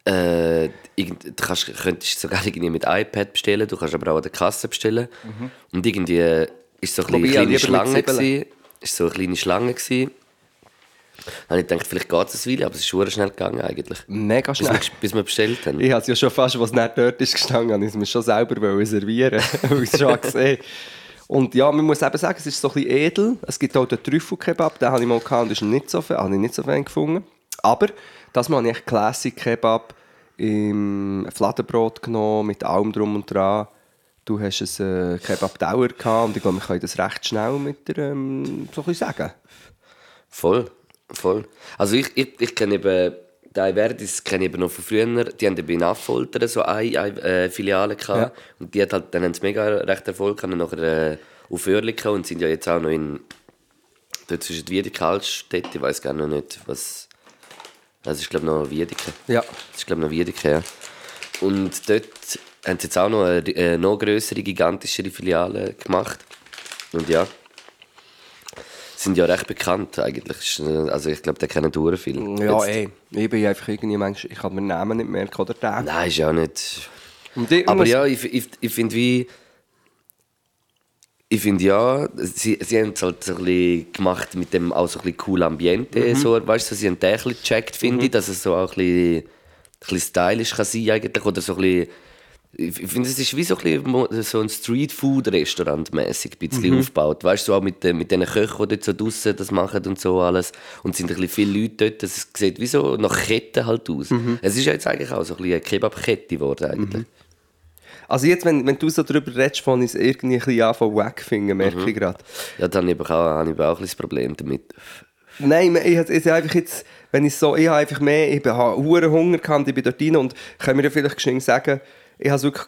Äh, du kannst, könntest sogar irgendwie mit iPad bestellen, du kannst aber auch an der Kasse bestellen. Und irgendwie äh, ist so ein bisschen eine kleine Schlange. Ist so eine kleine Schlange. Gewesen. Dann habe ich gedacht, vielleicht geht es eine Weile, aber es ist schon schnell gegangen eigentlich. Mega Bis schnell. wir, bis wir bestellt haben. Ich habe es ja schon fast, was nicht dort ist gestanden, habe ich es mir schon selber servieren weil ich es schon gesehen Und ja, man muss eben sagen, es ist so ein bisschen edel. Es gibt auch den Trüffelkebab, den habe ich mal gehabt und ist nicht so fan, habe ich nicht so fan gefunden. Aber das mal habe ich echt Classic Kebab im Fladenbrot genommen, mit allem drum und dran. Du hast einen äh, Kebab-Dauer gehabt und ich glaube, wir können das recht schnell mit der, ähm, so ein sagen. Voll, voll. Also ich, ich, ich kenne eben, die Ayverdis kenne ich eben noch von früher. Die haben eben in so eine, eine äh, Filiale gehabt. Und die hat halt, dann haben sie mega recht Erfolg gehabt, nachher äh, auf Oerlikon und sind ja jetzt auch noch in, dort zwischen Wiedeke Altstädt, ich weiß gar noch nicht, was, das ist glaube ich noch Wiedeke. Ja. Das ist glaube ich noch Wiedeke, ja. Und dort haben sie jetzt auch noch eine, eine noch größere, gigantischere Filiale gemacht. Und ja, sind ja recht bekannt eigentlich. Äh, Also ich glaube, der kennen sehr viel. Ja, Jetzt- ey. Ich bin einfach irgendwie manchmal, ich kann mir den Namen nicht merken oder den. Nein, ist ja auch nicht. Aber ja, ich, ich, ich finde wie. Ich finde ja, sie, sie haben es halt so ein bisschen gemacht mit dem auch so ein bisschen cool Ambiente. Mhm. So, weißt du, sie haben den ein bisschen gecheckt, finde ich, dass es so auch ein bisschen, ein bisschen stylisch kann sein eigentlich. Oder so ein bisschen, ich finde, es ist wie so ein, so ein Streetfood-Restaurant mäßig ein bisschen Mhm. aufgebaut. Weißt du, so auch mit, den- mit den Köchen, die dort so draussen das machen und so alles. Und es sind ein bisschen viele Leute dort. Es sieht wie so nach Kette halt aus. Mhm. Es ist jetzt eigentlich auch so ein bisschen eine Kebab-Kette geworden eigentlich. Also jetzt, wenn, wenn du so darüber redest, von es irgendwie ein bisschen anfangen wack finden, merke Mhm. ich gerade. Ja, dann habe ich auch, habe ich auch ein Problem damit. Nein, ich, ich, ich einfach jetzt, wenn ich so, ich habe einfach mehr, ich habe Hunger gehabt, ich bin dort rein und kann mir ja vielleicht geschwind sagen, ich habe wirklich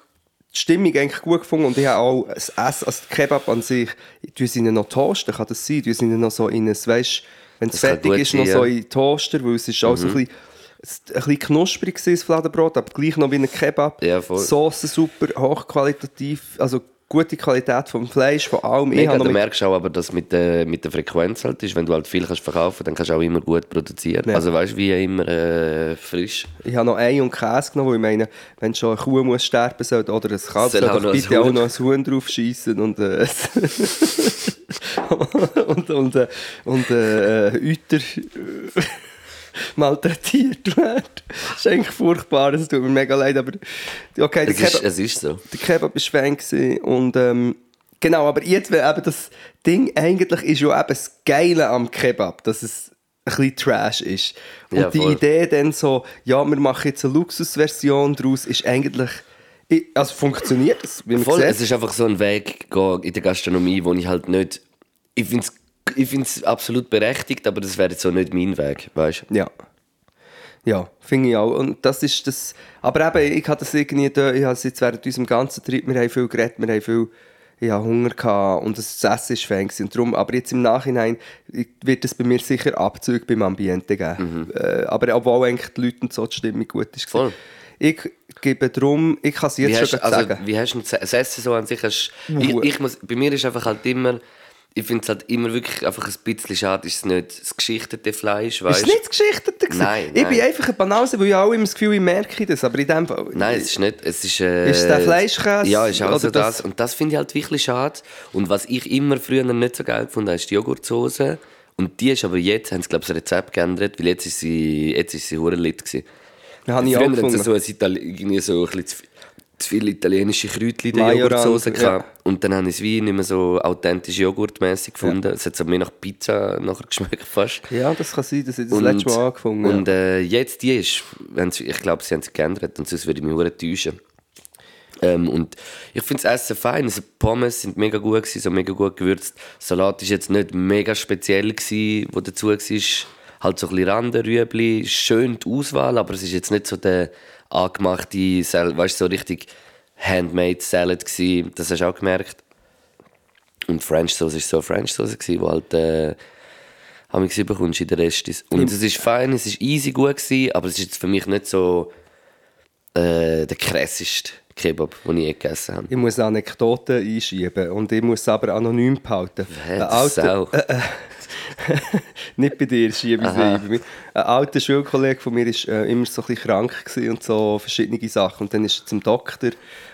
die Stimmung eigentlich gut gefunden und ich habe auch das Essen, also die Kebab an sich, sie ihnen noch toasten, kann das sein? Sie ihnen noch so in ein, weißt, wenn es fertig ist, sein, noch so. Mhm. in Toaster, weil es ist auch so ein bisschen, ein bisschen knusprig war, das Fladenbrot, aber gleich noch wie ein Kebab. Ja. Soße super, hochqualitativ, also gute Qualität vom Fleisch, von allem. Ich Mega, noch du merkst auch aber, dass mit der, mit der Frequenz halt ist, wenn du halt viel kannst verkaufen, dann kannst du auch immer gut produzieren. Ja. Also weißt du, wie immer äh, frisch. Ich habe noch Ei und Käse genommen, weil ich meine, wenn schon eine Kuh muss sterben soll, oder ein Kalb, Soll doch bitte auch noch ein Huhn drauf schießen und, äh, und, und, äh, und äh, Euter äh, malträtiert werden. Das ist eigentlich furchtbar, es tut mir mega leid, aber okay, der Es ist, Kebab, es ist so. der Kebab war gewesen und ähm, genau, aber jetzt, wenn eben das Ding eigentlich ist ja eben das Geile am Kebab, dass es ein bisschen Trash ist. Und Ja, die. Idee dann so, ja, wir machen jetzt eine Luxusversion daraus, ist eigentlich, ich- also funktioniert es, wie man Voll, sieht. es ist einfach so ein Weg in der Gastronomie, wo ich halt nicht. Ich finde es ich find's absolut berechtigt, aber das wäre jetzt so nicht mein Weg, weißt du? Ja. Ja, finde ich auch. Und das ist das. Aber eben, ich hatte das irgendwie da, ich habe es jetzt während unserem ganzen Trip, wir haben viel geredet, wir haben viel ich hatte Hunger gehabt und das Essen war. Und darum, aber jetzt im Nachhinein wird es bei mir sicher Abzüge beim Ambiente geben. Äh, aber obwohl eigentlich die Leute und so die Stimmung gut ist. Voll. Ich gebe darum, ich kann es jetzt Wie schon hast, also, sagen. wie hast du das Essen so an sich? Hast, ich, ich muss, bei mir ist einfach halt immer, ich finde es halt immer wirklich einfach ein bisschen schade, ist es nicht das geschichtete Fleisch, Ist weißt es nicht das Geschichtete? Nein, Ich bin einfach ein Banause, weil ich auch immer das Gefühl, ich merke das. Aber in dem Fall... Nein, es ist nicht. Es ist, äh, Ist es der Fleischkäse Ja, ist auch so das. das- Und das finde ich halt wirklich schade. Und was ich immer früher nicht so geil fand, ist die Joghurtsoße. Und die ist aber jetzt, haben sie glaube ich das Rezept geändert, weil jetzt ist sie, jetzt ist sie hure lit gewesen. Das habe ich Früher auch gefunden. so, ein Itali irgendwie so ein bisschen zu, viel- zu viele italienische Kräutchen in der Joghurtsoße ja. Und dann habe ich es wie nicht mehr so authentisch joghurtmäßig gefunden. Es hat so mehr nach Pizza nachher geschmeckt fast. Ja, das kann sein, dass ich das letzte Mal angefangen habe. Und äh, jetzt die ist, ich glaube, sie haben sie geändert und sonst würde ich mich hure täuschen. Ähm, und ich finde das Essen fein. Also die Pommes sind mega gut gewesen, so mega gut gewürzt. Salat ist jetzt nicht mega speziell gewesen, wo dazu war. Halt so ein bisschen Randenrüebli, schön die Auswahl, aber es ist jetzt nicht so der angemachte, Sal- weißt du, so richtig handmade Salad gewesen. Das hast du auch gemerkt. Und French Sauce ist so French Sauce gewesen, wo halt äh, haben wir bekommst in der Rest ist. Und es ist fein, es ist easy gut gewesen, aber es ist jetzt für mich nicht so äh, der krasseste Kebab, den ich je gegessen habe. Ich muss Anekdoten einschieben und ich muss es aber anonym behalten. Das alter- auch. Nicht bei dir, schiebe ich. Bei mir. Ein alter Schulkollege von mir war äh, immer so ein bisschen krank und so verschiedene Sachen. Und dann ist er zum Doktor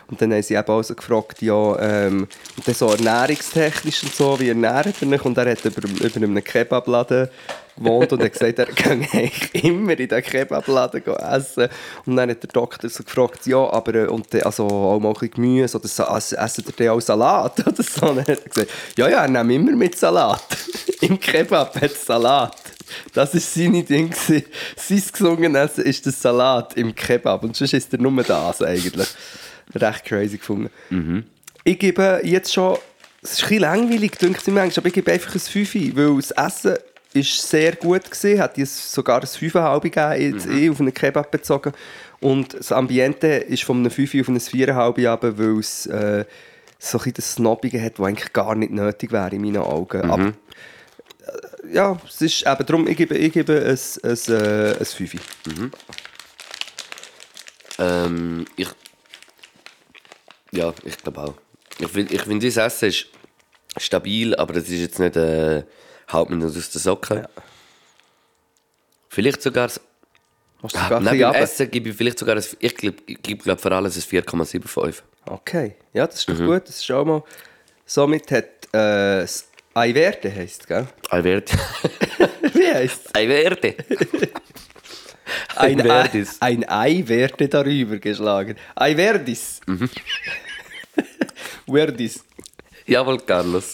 und dann haben sie eben auch so gefragt, ja, ähm, und dann so ernährungstechnisch und so, wie ernährt er sich? Und er hat über, über einem Kebabladen gewohnt und hat gesagt, er kann eigentlich immer in diesen Kebabladen essen. Und dann hat der Doktor so gefragt, ja, aber äh, und, also auch mal ein bisschen Gemüse oder so, essen ihr auch Salat oder so? Und dann hat er gesagt, ja, ja, er nimmt immer mit Salat. Im Kebab hat Salat. Das war seine Ding. Sein gesungenes Essen ist der Salat im Kebab. Und sonst ist er nur das eigentlich. Recht crazy gefunden. Ich gebe jetzt schon, es ist ein bisschen langweilig, denke ich manchmal, aber ich gebe einfach ein 5, weil das Essen ist sehr gut gewesen, hat jetzt sogar ein 5,5 gegeben, jetzt eh auf einen Kebab bezogen. Und das Ambiente ist von einem 5 auf ein 4,5 runter, weil es äh, so ein das Snobbige hat, das eigentlich gar nicht nötig wäre in meinen Augen. Aber äh, ja, es ist eben darum, ich gebe, ich gebe ein, ein, äh, ein 5. Ähm, ich. Ja, ich glaube auch. Ich finde, ich find, dieses Essen ist stabil, aber es ist jetzt nicht äh, haut mir aus den Socken. Vielleicht sogar. das- Hast du Ah, sogar ein Neben? Essen gebe ich vielleicht sogar ein, ich glaube ich gebe, glaub, vor allem ein 4,75. Okay, ja, das ist doch gut. Das ist auch mal. Somit hat äh, das Eiwerte heisst, gell? Alberti. Wie heisst es? Alberti. Ein, Ei, Eiwerdis. ein Ei werde darüber geschlagen. Eiwerdis. Mhm. Verdis. Jawohl, Carlos.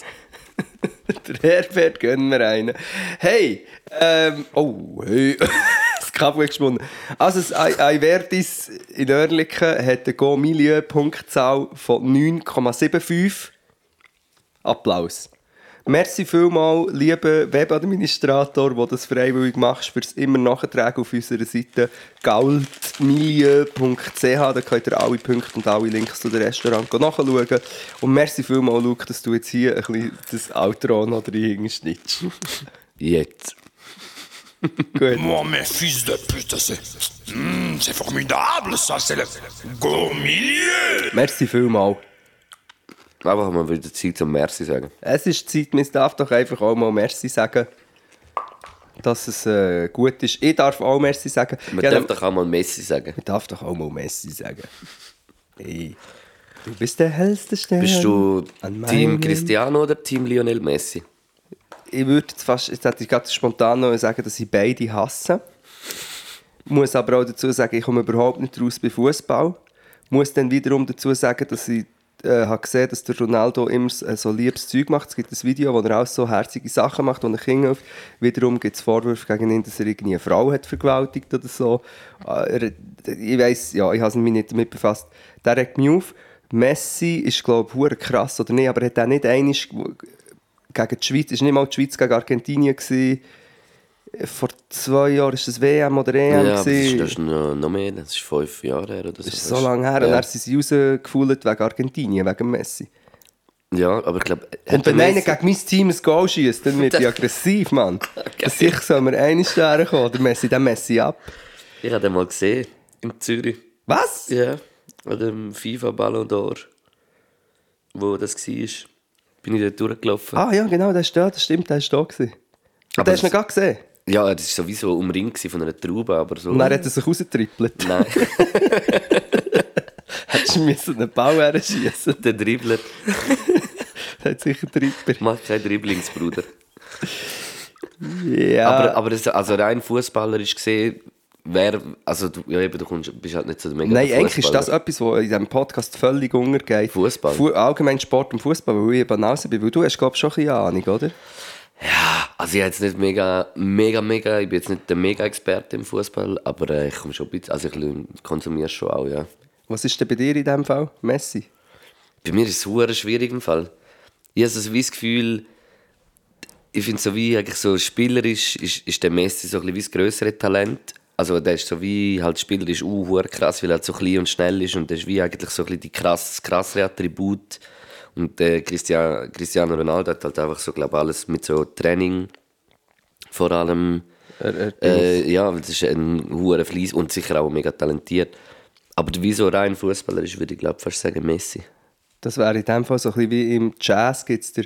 Der Herbert gönnen wir einen. Hey, ähm, oh, hey. das Kabel geschwunden. Also, das Ei- Eiwerdis in Oerlikon hat eine Go-Milieu-Punktzahl von 9,75. Applaus. Merci vielmal, lieber Webadministrator, der das freiwillig machst, fürs immer Nachtragen auf unserer Seite goldmilieu.ch. Da könnt ihr alle Punkte und alle Links zu dem Restaurant nachschauen. Und merci vielmal, Luke, dass du jetzt hier ein bisschen das Outro noch drin schnittst. Jetzt. Gut. Moi, mes fils de pute, c'est. Hmm, c'est formidable, ça, c'est le. Go milieu! Merci vielmal. Einfach mal wieder Zeit zum Merci sagen. Es ist Zeit, man darf doch einfach auch mal Merci sagen, dass es äh, gut ist. Ich darf auch Merci sagen. Man Ja, darf doch auch mal Messi sagen. man darf doch auch mal Messi sagen. Hey, du bist der hellste Stern. Bist du Team Cristiano oder Team Lionel Messi? Ich würde jetzt fast, jetzt hätte ich gerade spontan noch sagen, dass ich beide hasse. Muss aber auch dazu sagen, ich komme überhaupt nicht raus bei Fußball. Muss dann wiederum dazu sagen, dass ich äh, habe gesehen, dass der Ronaldo immer äh, so liebes Zeug macht. Es gibt ein Video, wo er auch so herzige Sachen macht, wo er Kinder hilft. Wiederum gibt es Vorwürfe gegen ihn, dass er irgendwie eine Frau hat vergewaltigt oder so. Äh, ich weiß, ja, ich habe mich nicht damit befasst. Der regt mich auf. Messi ist, glaube ich, krass, oder nicht? Aber er hat auch nicht einmal gegen die Schweiz, war nicht mal die Schweiz gegen Argentinien. Gewesen. Vor zwei Jahren war das WM oder EM. ja, das ist, das ist noch, mehr. Das ist fünf Jahre her oder so. Das ist so lange her. Und Ja. er sind sie rausgefühlt wegen Argentinien, wegen Messi. ja, aber ich glaube... Und wenn einer gegen mein Team ein Goal schießt, dann wird ich aggressiv, Mann. Dass ich soll mir eine Sterne kommen, der Messi, der Messi ab. Ich habe den mal gesehen, in Zürich. Was? Ja, an dem FIFA Ballon d'Or. Wo das war, bin ich dort durchgelaufen. Ah ja, genau, der ist da, das stimmt, der ist da. Gewesen. Und Aber den hast du noch gar gesehen. Ja, das war sowieso umringt von einer Traube, aber so... Und dann hat er sich rausgetrippelt. Nein, Hättest du müssen einen Ball herschießen der Dribbler Der hat sicher Tripper. macht keinen Dribblingsbruder. Ja. Aber, aber das, also rein fußballerisch gesehen, wer, also du, ja, eben, du kommst, bist halt nicht so der mega Nein, eigentlich ist das etwas, was in diesem Podcast völlig untergeht. Fußball. Fu allgemein Sport und Fußball, weil ich eben raus bin. Weil du hast, glaube ich, schon ein bisschen Ahnung, oder? Also ich, jetzt nicht mega, mega, mega, ich bin jetzt nicht der Mega-Experte im Fußball, aber äh, ich komme schon ein bisschen, also ich konsumiere schon auch, ja. Was ist denn bei dir in diesem Fall? Messi? Bei mir ist es schwierig im Fall. Ich habe so wie das Gefühl, ich finde so wie eigentlich so spielerisch ist, ist der Messi so ein bisschen wie das größere Talent. Also der ist so wie halt spielerisch uh, krass, weil er halt so klein und schnell ist und der ist wie eigentlich so ein bisschen die krass, das krassere Attribut. Und äh, Cristiano, Cristiano Ronaldo hat halt einfach so glaube alles mit so Training vor allem Er, er, äh, ja, das ist ein hoher Fleiss und sicher auch mega talentiert. Aber wieso rein fußballerisch würde ich glaube fast sagen Messi. Das wäre in dem Fall so ein bisschen wie im Jazz gibt es der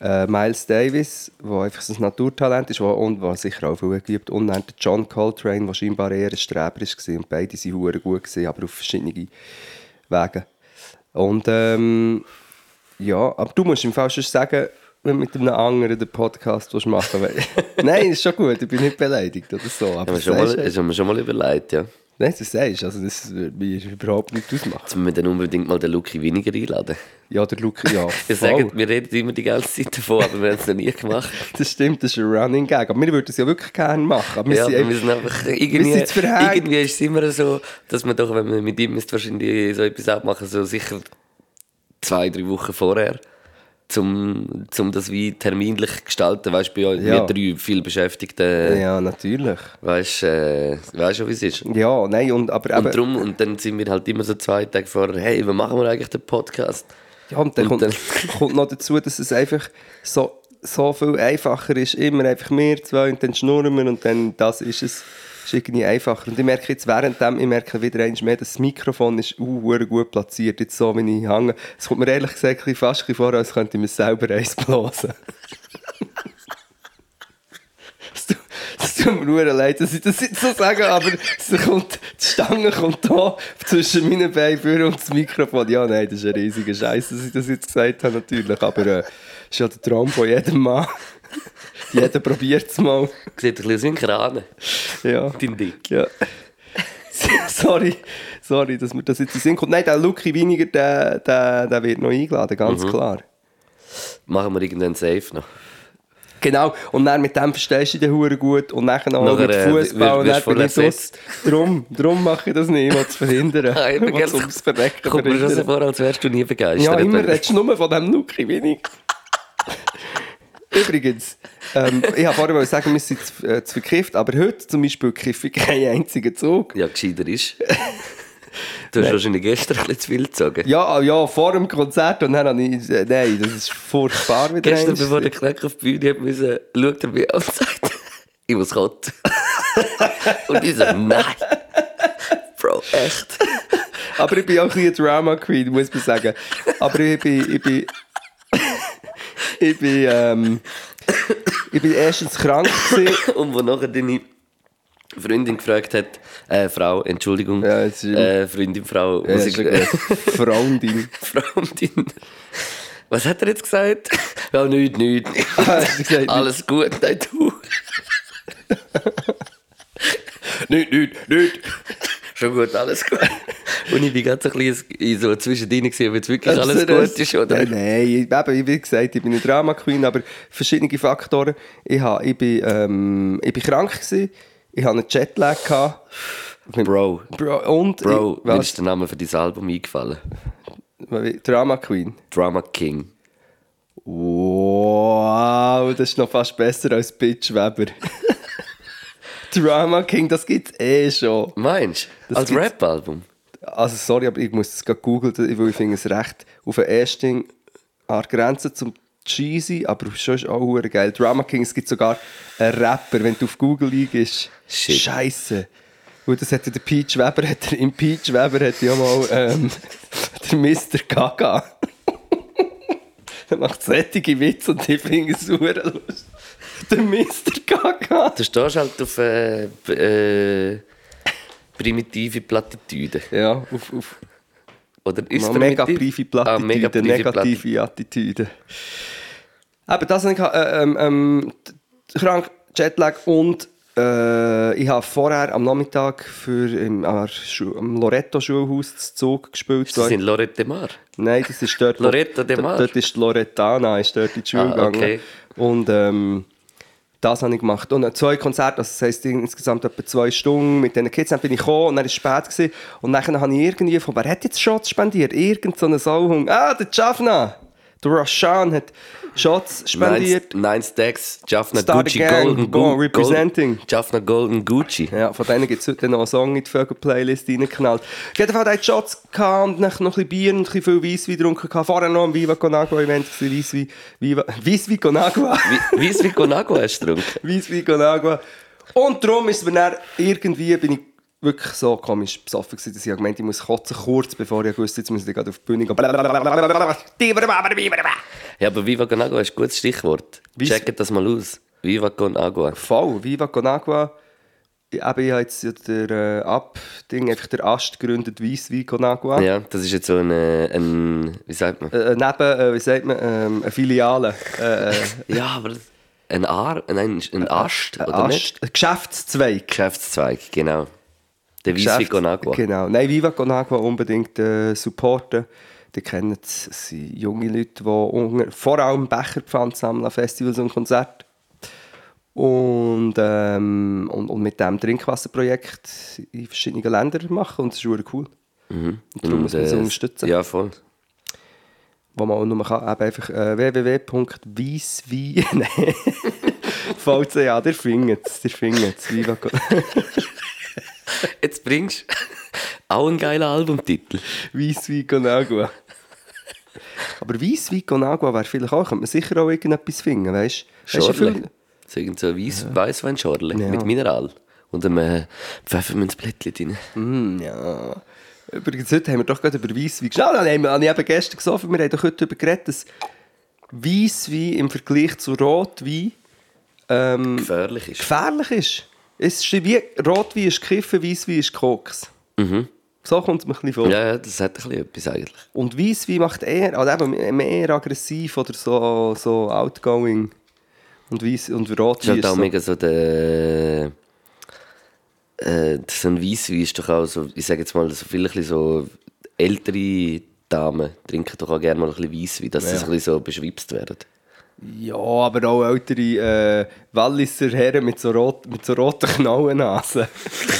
äh, Miles Davis, der einfach so ein Naturtalent ist, wo, und was sicher auch viel geliebt und dann der John Coltrane, der scheinbar eher ein Streber war und beide waren gut, gewesen, aber auf verschiedene Wege. Und ähm, ja, aber du musst im Fall schon sagen, wenn du mit einem anderen den Podcast machen willst. Nein, ist schon gut, ich bin nicht beleidigt oder so. Aber wir das schon mal, das haben wir schon mal überlegt, ja. Nein, das sagst du, also das würde mir überhaupt nicht ausmachen. Jetzt müssen wir dann unbedingt mal den Luki weniger einladen. Ja, der Luca, ja, Wir, sagen, wir reden immer die ganze Zeit davon, aber wir haben es noch nie gemacht. Das stimmt, das ist ein Running Gag. Aber wir würden es ja wirklich gerne machen. Aber wir ja, sind aber einfach- wir sind einfach irgendwie, sind zu verhängt. irgendwie ist es immer so, dass man doch, wenn man mit ihm müsste wahrscheinlich so etwas abmachen, so sicher zwei, drei Wochen vorher, zum, zum das wie terminlich gestalten. Weißt du, bei euch, Ja. wir drei viel Beschäftigten, Ja, natürlich. weißt du, äh, weißt wie es ist. Ja, nein, und, aber, Und, drum, und dann sind wir halt immer so zwei Tage vorher, hey, wann machen wir eigentlich den Podcast? ja, und dann, und kommt, dann- kommt noch dazu, dass es einfach so, so viel einfacher ist. Immer einfach wir zwei und dann schnurren wir und dann das ist es. Ist irgendwie einfacher. Und ich merke jetzt währenddem, ich merke wieder einmal mehr, das Mikrofon ist uh, gut platziert, jetzt so wie ich hänge. Es kommt mir ehrlich gesagt fast vor, als könnte ich mir selber eins blasen. Es tut- mir nur leid, dass ich das jetzt so sage, aber kommt, die Stange kommt da zwischen meinen Beinen und das Mikrofon. Ja, nein, das ist ein riesiger Scheiß, dass ich das jetzt gesagt habe, natürlich. Aber äh, das ist ja der Traum von jedem Mann. Jeder probiert es mal. Sieht ein bisschen aus wie ein Kran, Ja. dein Dick. ja. sorry, sorry, dass mir das jetzt in Sinn kommt. Nein, der Lucky Winiger, der, der, der wird noch eingeladen, ganz klar. Machen wir irgendwann safe noch. Genau, und dann mit dem verstehst du dich hure gut und nachher noch Nachher, mit äh, Fußball und dann bin ich voll aus. Drum, drum mache ich das nicht, um zu verhindern. Ah, immer um gern. ums Verrecken Kommt mir schon so vor, als wärst du nie begeistert. Ja, immer redest du nur von diesem Nuki wenig. Übrigens, ähm, ich wollte vorher sagen, wir sind zu, äh, zu verkifft, aber heute zum Beispiel kiffe ich keinen einzigen Zug. Ja, gescheiter ist. Du hast wahrscheinlich gestern ein bisschen zu viel gezogen. Ja, ah, ja, vor dem Konzert und dann habe ich, äh, nein, das ist furchtbar wieder. Gestern, einst. bevor der Kneck auf die Bühne müssen, schaut er mich an und sagt, ich muss kotzen. und ich so, nein. Bro, echt. Aber ich bin auch ein bisschen Drama Queen, muss man sagen. Aber ich bin, ich bin, ich bin, ähm, ich bin erstens krank gewesen. Und wo nachher deine Freundin gefragt hat, äh, Frau, Entschuldigung, Ja, jetzt ist- äh, Freundin, Frau, Ja, muss ich. Freundin. Freundin. Was hat er jetzt gesagt? Ja, nichts, nichts. Ah, Alles gut, nein, du. nicht, nicht, nicht. Schon gut, alles gut. Und ich bin ganz so ein bisschen so zwischendrin gewesen, ob jetzt wirklich alles gut ist, oder? Nein, nein ich, eben, wie gesagt, ich bin eine Drama Queen, aber verschiedene Faktoren. Ich, ha, ich, bin, ähm, ich bin krank gewesen, ich hatte einen Jetlag. Gehabt. Bro, Bro, und Bro, ich, mir ist der Name für dein Album eingefallen. Drama Queen. Drama King. Wow, das ist noch fast besser als Bitch Weber. Drama King, das gibt's eh schon. Meinst du? Als Rap-Album? Also sorry, aber ich muss das gerade googeln, weil ich finde es recht auf den ersten an der Grenze zum cheesy, aber schon ist auch geil. Drama King, es gibt sogar einen Rapper, wenn du auf Google eingehst. Shit. Scheiße. Und das hat der Peach Weber, hat er, im Peach Weber hat ja mal ähm, der Mr. Gaga. er macht solche Witze und ich finde es lustig. Der Mr. Gaga. Du stehst halt auf äh, äh, primitive Plattitüden. Ja, auf, auf Oder ist der mega primitiv? briefe Plattitüde, Ah, mega negative Attitüde. Aber das habe ich äh, ähm, ähm, krank, Jetlag und äh, ich habe vorher am Nachmittag für im, am Loretto Schulhaus zu Zug gespielt. Das sind Lorette de Mar. Nein, das ist dort. Loretto de Mar? Dort ist die Lorettana, ist dort in die Schule Ah, gegangen. okay. Und ähm, das habe ich gemacht. Und äh, zwei Konzerte, also das heisst insgesamt etwa zwei Stunden mit diesen Kids. Dann bin ich gekommen und dann war es spät. Gewesen. Und dann habe ich irgendwie von, wer hat jetzt Shots spendiert? Irgend so eine Sauhung. Ah, der Jaffna! Der Rashan hat Shots spendiert. Nine, Nine Stacks, Jaffna Start Gucci again, Golden go, representing. Gold, Jaffna Golden Gucci. Ja, von denen gibt es heute noch einen Song in die Vögel-Playlist reingeknallt. Auf jeden Fall ich Shots gehabt und dann noch ein bisschen Bier und ein bisschen viel Weisswein getrunken. Vorher noch am Viva Con Agua Event Weisswein, Viva, Weisswein Con Agua. Wie es wie Conago hast du getrunken? Weisswein Con Agua. Und darum ist mir dann irgendwie, bin ich wirklich so komisch besoffen gewesen, dass ich gemeint ich muss kotzen, kurz bevor ich wusste, jetzt muss ich gerade auf die Bühne gehen. Ja, aber Viva Conago ist ein gutes Stichwort. Checkt das mal aus. Viva Conago. Voll, Viva Con Agua. Ich, eben, ich habe jetzt ja der äh, Ab-Ding, einfach der Ast gegründet, Weisswein Con Agua. Ja, das ist jetzt so ein, äh, ein wie sagt man? Äh, neben, äh, wie sagt man, ähm, eine Filiale. Äh, äh, Ja, aber ein Ar, nein, ein Ast, ein oder nicht? Ast, ein Geschäftszweig. Geschäftszweig, genau. Der Viva Conago. Genau. Nein, Viva Con Agua unbedingt äh, supporten. Die kennen es, es sind junge Leute, die unter, vor allem Becherpfand sammeln an Festivals und Konzerten. Und, ähm, und, und mit diesem Trinkwasserprojekt in verschiedenen Ländern machen. Und das ist cool. Mhm. Und darum muss man es äh, unterstützen. Ja, voll. wo man auch nur kann, eben einfach äh, www.weisswein... Nein. VCA, der findet es, der findet es. Jetzt bringst du auch einen geilen Albumtitel. Weisswein Con Agua. Aber Weisswein Con Agua wäre vielleicht auch, könnte man sicher auch irgendetwas finden, weißt du? Schorle. irgend so ein Weiss, Weissweinschorle Ja. mit Mineral. Und einem äh, Pfefferminzblättchen drin. Mm, ja. Übrigens, heute haben wir doch gerade über Weisswein gesprochen. Nein, nein, habe ich eben gestern gesoffen. Wir haben doch heute darüber geredet, dass Weisswein im Vergleich zu Rotwein ähm, Gefährlich ist. gefährlich ist. Es ist wie Rotwein ist Kiffen, Weisswein ist Koks. So kommt es mir ein bisschen vor. Mhm. Ja, ja, das hat ein bisschen etwas eigentlich. Und Weisswein macht eher, also eben mehr aggressiv oder so, so outgoing. Und, Weiss, und Das ist Rotwein halt ist auch so... mega so der. Äh, so ein Weisswein ist doch auch so, ich sage jetzt mal, so viele so ältere Damen trinken doch auch gerne mal ein bisschen Weisswein, dass sie so ein bisschen so beschwipst werden. Ja, aber auch ältere äh, Walliser Herren mit so, rot, mit so roten Knallennasen.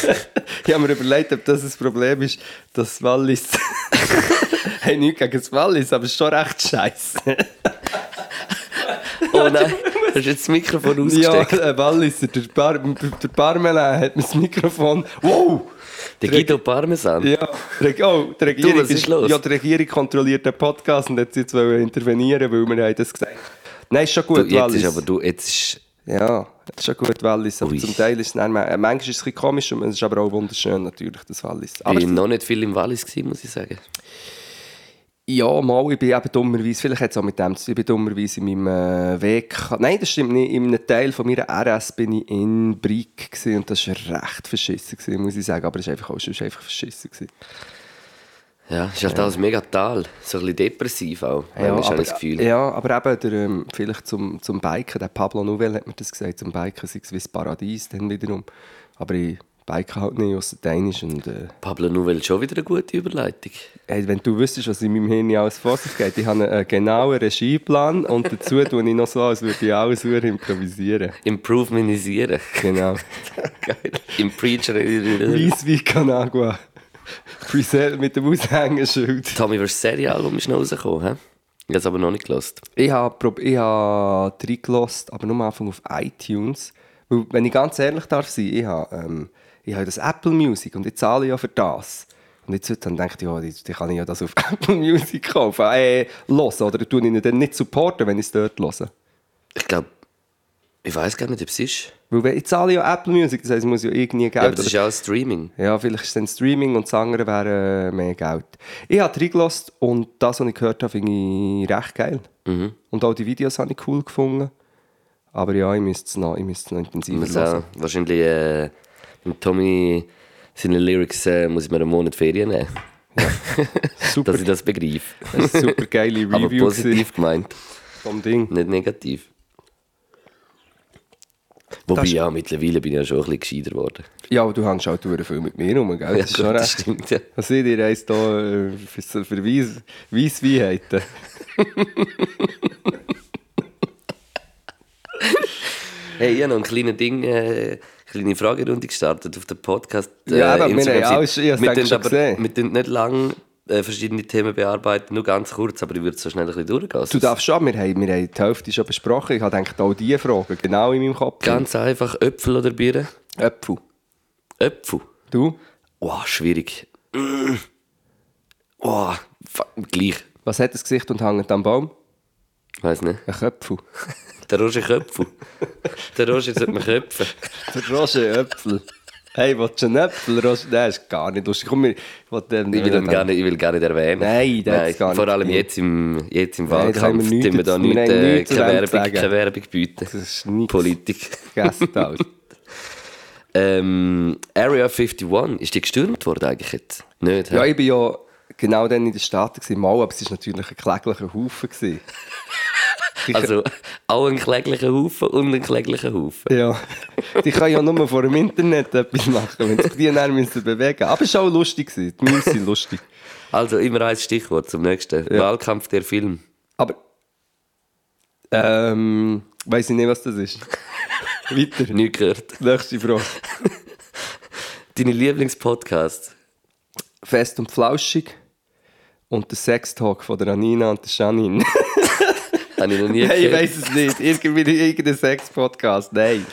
ich habe mir überlegt, ob das ein Problem ist, dass Wallis... hey, nichts gegen das Wallis, aber es ist schon recht scheiße. Oh nein, hast du jetzt das Mikrofon ja, ausgesteckt? äh, Walliser, der, Bar, der Parmelin hat mir das Mikrofon... Wow! der Guido Parmesan. Ja, der, oh, die Regierung, was ist los? Ja, die Regierung kontrolliert den Podcast und hat jetzt wollen intervenieren, weil wir haben das gesagt. Nein, ist schon Du, gut, jetzt Wallis. ist aber du, jetzt ist, Ja, das ist schon gut, Wallis. Aber Ui. zum Teil ist es dann, äh, manchmal ist es ein bisschen komisch, und es ist aber auch wunderschön natürlich, das Wallis. Ich Aber war noch nicht viel im Wallis, gewesen, muss ich sagen. ja, mal, ich bin eben dummerweise, vielleicht hat es auch mit dem zu tun, ich bin dummerweise in meinem äh, Weg... Nein, das stimmt nicht. In einem Teil von meiner RS bin ich in gewesen, und das war recht verschissen, gewesen, muss ich sagen. Aber es war einfach auch sonst einfach verschissen. Gewesen. Ja, ist halt alles mega tal. So ein bisschen depressiv auch. Ja, aber, habe ich das Gefühl. ja, aber eben, der, ähm, vielleicht zum, zum Biken, der Pablo Nouvel hat mir das gesagt, zum Biken sei es wie das Paradies dann wiederum. Aber ich bike halt nicht, ausser Dänisch und... Äh, Pablo Nouvel schon wieder eine gute Überleitung. Hey, wenn du wüsstest, was in meinem Hirn alles vor sich geht, ich habe einen, einen genauen Regieplan und dazu tue ich noch so, als würde ich alles nur improvisieren. Improvementisieren. Genau. Geil. Im Preacher. Weiss wie Canagua. Presell mit dem Aushängeschild. Tommy vs. Serie Album ist noch rausgekommen. He? Ich habe es aber noch nicht gelost. Ich habe ich habe reingelassen, aber nur am Anfang auf iTunes. Weil, wenn ich ganz ehrlich darf sein, ich habe, ähm, ich habe das Apple Music und ich zahle ja für das. Und jetzt heute dann denke ich, ja, die- die kann ich ja das auf Apple Music kaufen. Äh, hören. Oder tue ich ihn dann nicht supporten, wenn ich es dort höre. Ich glaube, ich weiß gar nicht, ob es ist. Weil ich zahle ja Apple Music, das heisst, ich muss ja irgendwie Geld... Ja, aber das ist ja auch Streaming. Ja, vielleicht ist es dann Streaming und das andere wäre äh, mehr Geld. Ich habe reingelassen und das, was ich gehört habe, finde ich recht geil. Mhm. Und auch die Videos habe ich cool gefunden. Aber ja, ich müsste es noch, ich müsste es noch intensiver hören. wahrscheinlich äh, mit Tommy seine Lyrics äh, muss ich mir einen Monat Ferien nehmen. Super, dass ich das begreife. das ist super geile Aber Review positiv gemeint, vom Ding. nicht negativ. Wobei, Das ja, mittlerweile bin ich ja schon ein bisschen gescheiter geworden. Ja, aber du hängst auch durch viel mit mir rum, gell? Das ist gut, schon das stimmt, ja. Was seht ihr eins da äh, für, für Weissweinheiten? Hey, ich habe noch ein kleines Ding, äh, eine kleine Fragerunde gestartet auf dem Podcast. äh, Ja, aber wir haben Instagram-Seite. alles- ich tun schon aber, gesehen. wir nicht lange äh, verschiedene Themen bearbeiten, nur ganz kurz, aber ich würde so schnell ein bisschen durchgehen. Du darfst schon, wir haben, wir haben die Hälfte schon besprochen. Ich habe gedacht, auch diese Fragen genau in meinem Kopf. Ganz einfach, Äpfel oder Birnen? Äpfel. Äpfel. Du? Oh, schwierig. Mm. Oh, fuck, gleich. Was hat das Gesicht und hängt am Baum? Weiß nicht. Ein Köpfel. Der Roger Köpfel. Der Roger sollte man köpfen. Der Roger Äpfel. Hey, willst du einen Äpfel? Nein, ist gar nicht lustig. Komm, wir, ich will, ähm, Ich will gar nicht, ich will gar nicht erwähnen. Nein, der hat's gar nicht Vor allem jetzt im, jetzt im Nein, wir Wahlkampf, nichts tun wir da nicht, wir äh, nichts keine, Werbung, keine Werbung bieten. Das ist nichts. Politik. Ähm, Area 51, ist die gestürmt worden eigentlich jetzt? Nicht, Ja, ich bin ja genau dann in den Staaten, gewesen, mal, aber es war natürlich ein kläglicher Haufen. Also auch ein kläglicher Haufen und ein kläglicher Haufen. Ja, die können ja nur vor dem Internet etwas machen, wenn sich die dann müssen bewegen Aber es war auch lustig. Die Memes sind lustig. Also immer ein Stichwort zum nächsten. Wahlkampf der Film. Aber, ähm, weiß ich nicht, was das ist. Weiter. Nicht gehört. Nächste Frage. Deine Lieblingspodcasts? Fest und flauschig und der Sextalk von der Anina und der Janine. Habe ich noch nie Nein, ich weiß es nicht. Irgendwie irgendein Sex-Podcast. Nein.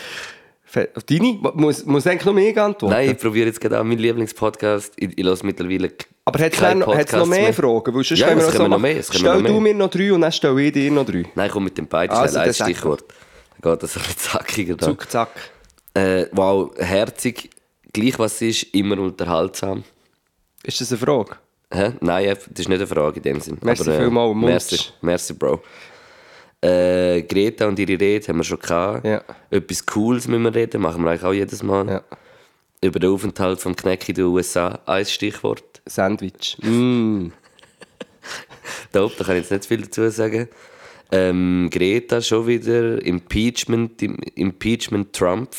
Deine? Muss, muss eigentlich nur ich antworten? Nein, ich probiere jetzt gerade auch meinen Lieblingspodcast. Ich, ich höre mittlerweile Aber hat es noch, noch Podcast mehr Fragen? Weil sonst Ja, können wir es so kommen noch mehr, Stell noch mehr. du mir noch drei und dann stelle ich dir noch drei. Nein, komm mit den beiden Also, schnell. Ein das sag Stichwort. Dann geht das ein bisschen zackiger. Da. Zuck, zack. Äh, wow, herzig. Gleich was ist, immer unterhaltsam. Ist das eine Frage? Hä? Nein, das ist nicht eine Frage in dem Sinn. Merci Aber, äh, vielmals, Munz. Merci, merci, Bro. Äh, Greta und ihre Rede haben wir schon gehabt. Ja. Etwas Cooles müssen wir reden, machen wir eigentlich auch jedes Mal. Ja. Über den Aufenthalt vom Kneck in den USA, ein Stichwort. Sandwich. Mm. Da oben, da kann ich jetzt nicht viel dazu sagen. Ähm, Greta schon wieder, Impeachment, im, Impeachment Trump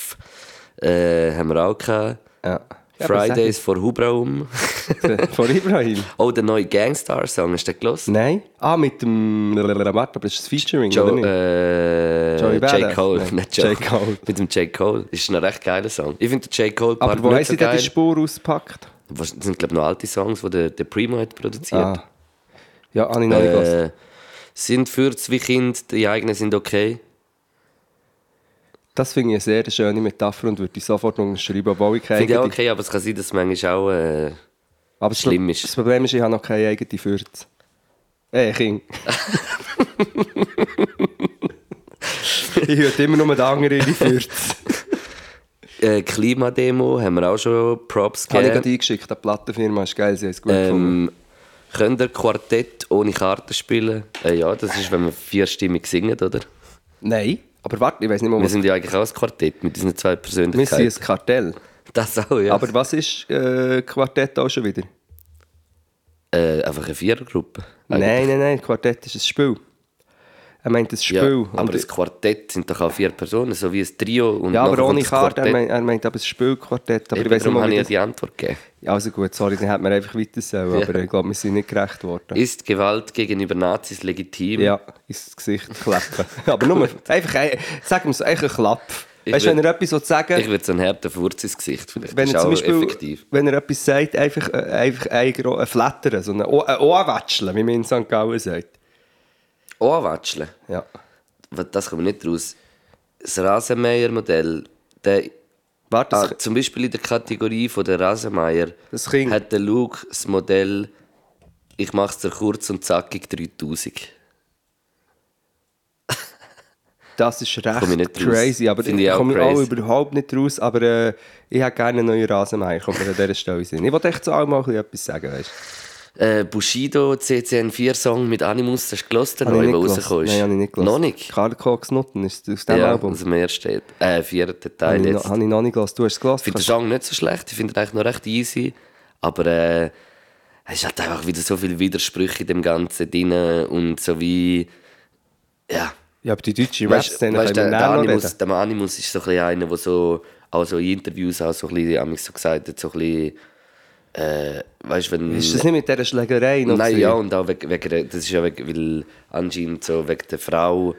äh, haben wir auch gehabt. Ja. Ja, Fridays for Hubraum. Von Ibrahim? oh, der neue Gangstar-Song, hast du den gehört? Nein. Ah, mit dem... Warte, aber ist das Featuring, oder Joe, nicht? äh, Joey J. Cole, Nein, nicht Joe. J. Cole. Mit dem J. Cole. Ist ein recht geiler Song. Ich finde den J. Cole aber wo haben nicht so sie denn die Spur ausgepackt? Das sind, glaube ich, noch alte Songs, die der, der Primo hat produziert. Ah. Ja, habe ich noch äh, sind für zwei Kinder, die eigenen sind okay. Das finde ich eine sehr schöne Metapher und würde ich sofort unterschreiben, obwohl ich keine Finde ich auch okay, aber es kann sein, dass es manchmal auch... Äh, Aber schlimm ist. Das Problem ist, ich habe noch keine eigene Fürze. Äh, Kind. ich höre immer nur den anderen in die Fürze. Äh, Klimademo haben wir auch schon Props Habe ich gegeben. gerade eingeschickt, die Plattenfirma ist geil, sie haben es gut gefunden. Ähm, könnt ihr Quartett ohne Karten spielen? Äh, ja, das ist, wenn man vierstimmig singt, oder? Nein, aber warte, ich weiß nicht mal, Wir was... sind ja eigentlich auch ein Quartett mit diesen zwei Wir Persönlichkeiten. sind ein Kartell. Das auch, ja. Aber was ist äh, Quartett auch schon wieder? äh, einfach eine Vierergruppe. Nein, nein, nein, Quartett ist ein Spiel. Er meint ein Spiel. Ja, aber ein Quartett sind doch auch vier Personen, so wie ein Trio. Und ja, aber ohne das Karte. Er meint, er meint aber ein Spielquartett. Aber Eben, ich weiß nicht habe ich das... die Antwort gegeben. Ja, also gut, sorry, dann hat man einfach weiter sollen. Ja. Aber ich glaube, wir sind nicht gerecht worden. Ist Gewalt gegenüber Nazis legitim? Ja, ins Gesicht klappen. aber nur, einfach, ein- sagen wir es, einfach ein Klapp. Ich Weißt du, wenn er etwas so sagen Ich würde so einen harten Furz ins Gesicht. Vielleicht wenn ist er zum Beispiel, effektiv. wenn er etwas sagt, einfach, äh, einfach ein, ein Flattern, so ein O- ein Ohrwatscheln, wie man in St. Gallen sagt. Anwatscheln. Ja. Das kommt nicht raus. Das Rasenmäher-Modell, der Warte, Ah, zum Beispiel in der Kategorie von der Rasenmeier hat der Luke das Modell ich mache es dir kurz und zackig 3000. das ist recht crazy, aber Finde ich komme ich auch crazy. überhaupt nicht raus, aber äh, ich habe gerne einen neuen Rasenmäher, kommt an dieser Stelle sein. Ich wollte echt zu allem mal etwas sagen, weißt du. Äh, Bushido CCN4-Song mit Animus, hast du gehört, der Habe ich neu, rausgekommen ist? Nein, habe ich nicht gehört. Noch nicht? Karl Cox Nutten ist aus diesem Ja, Album. aus dem ersten, äh, vierten Habe Teil ich, jetzt. noch, habe ich noch nicht gehört. Du hast es gehört? Ich finde den Song nicht so schlecht, ich finde ihn eigentlich noch recht easy. Aber äh, es ist halt einfach wieder so viele Widersprüche in dem Ganzen drin und so wie. Ja. Ja, aber die deutsche Weißt, Rap-Szene weißt, wir der, der, Animus, der Animus ist so ein bisschen einer, der so, auch so in Interviews auch so ein bisschen, so gesagt hat, so ein bisschen, äh, weißt, wenn... Ist das nicht mit dieser Schlägerei noch Nein, ja, und auch wegen, wegen das ist ja wegen, weil anscheinend so wegen der Frau,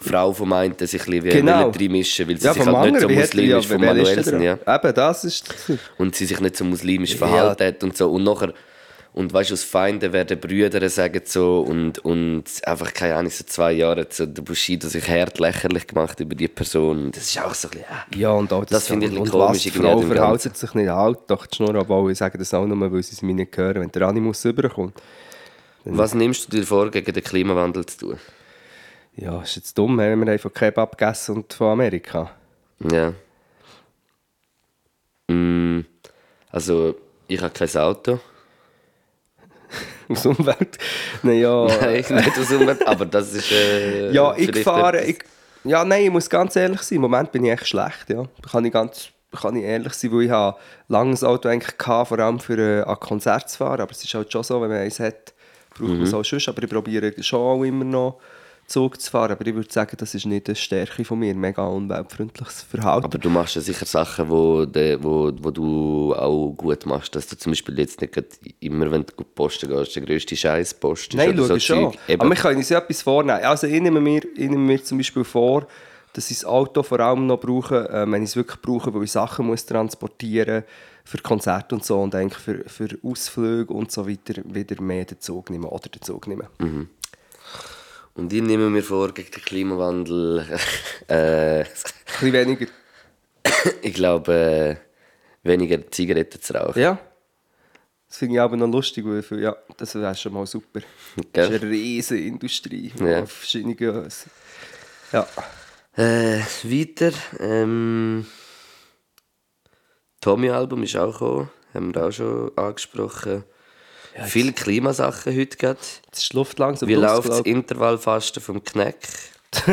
Frau vom einen sich ein bisschen Genau. reinmischen, weil sie Ja, sich halt nicht so er- ja, muslimisch von Manuelsen, ja. Eben, das ist. Und sie sich nicht so muslimisch verhalten hat und so. Und nachher, und weißt du, aus Feinden werden Brüder, sagen so, und, und einfach, keine Ahnung, so zwei Jahre hat so der Bushido sich hart lächerlich gemacht über die Person. Das ist auch so ein bisschen, äh. Ja, und auch das, Das finde ich ein komisch die Frau verhält sich nicht halt, doch die Schnur abbauen. Ich sage das auch nur, weil sie es mir nicht hören. Wenn der Animus rüberkommt. Was nimmst du dir vor, gegen den Klimawandel zu tun? Ja, ist jetzt dumm, wenn wir einfach Kebab gegessen und von Amerika. Ja. Mm, also, ich habe kein Auto. Aus Umwelt. Naja, Nein, nicht aus Umwelt, aber das ist. Äh, ja, ich fahre. Ich, ja, nein, ich muss ganz ehrlich sein. Im Moment bin ich echt schlecht. Ja. Kann ich ganz kann ich ehrlich sein, weil ich habe ein langes Auto eigentlich gehabt, vor allem für äh, an Konzert zu fahren. Aber es ist halt schon so, wenn man eins hat, braucht man es auch schon. Aber ich probiere schon auch immer noch Zug zu fahren. Aber ich würde sagen, das ist nicht eine Stärke von mir. Mega umweltfreundliches Verhalten. Aber du machst ja sicher Sachen, wo, de, wo, wo du auch gut machst. Dass du zum Beispiel jetzt nicht immer, wenn du posten gehst, der grösste Scheiß postest. Nein, schau ich schon. Eben. Aber wir können uns ja etwas vornehmen. Also ich nehme, mir, ich nehme mir zum Beispiel vor, dass ich das Auto vor allem noch brauche, äh, wenn ich es wirklich brauche, weil ich Sachen muss transportieren für Konzerte und so und eigentlich für, für Ausflüge und so weiter wieder mehr den Zug nehmen oder den Zug nehmen. Mhm. Und ich nehme mir vor, gegen den Klimawandel. äh, Ein bisschen weniger. ich glaube, äh, weniger Zigaretten zu rauchen. Ja. Das finde ich aber noch lustig, weil für, ja, das wäre schon mal super. Das Gell? ist eine riesige Industrie. Ja. Auf verschiedene... Ja. Äh, weiter. Ähm, Tommy-Album ist auch gekommen. Haben wir auch schon angesprochen. Viele Klimasachen heute gerade. Jetzt ist Luft langsam Wie läuft das. Intervallfasten vom Kneck?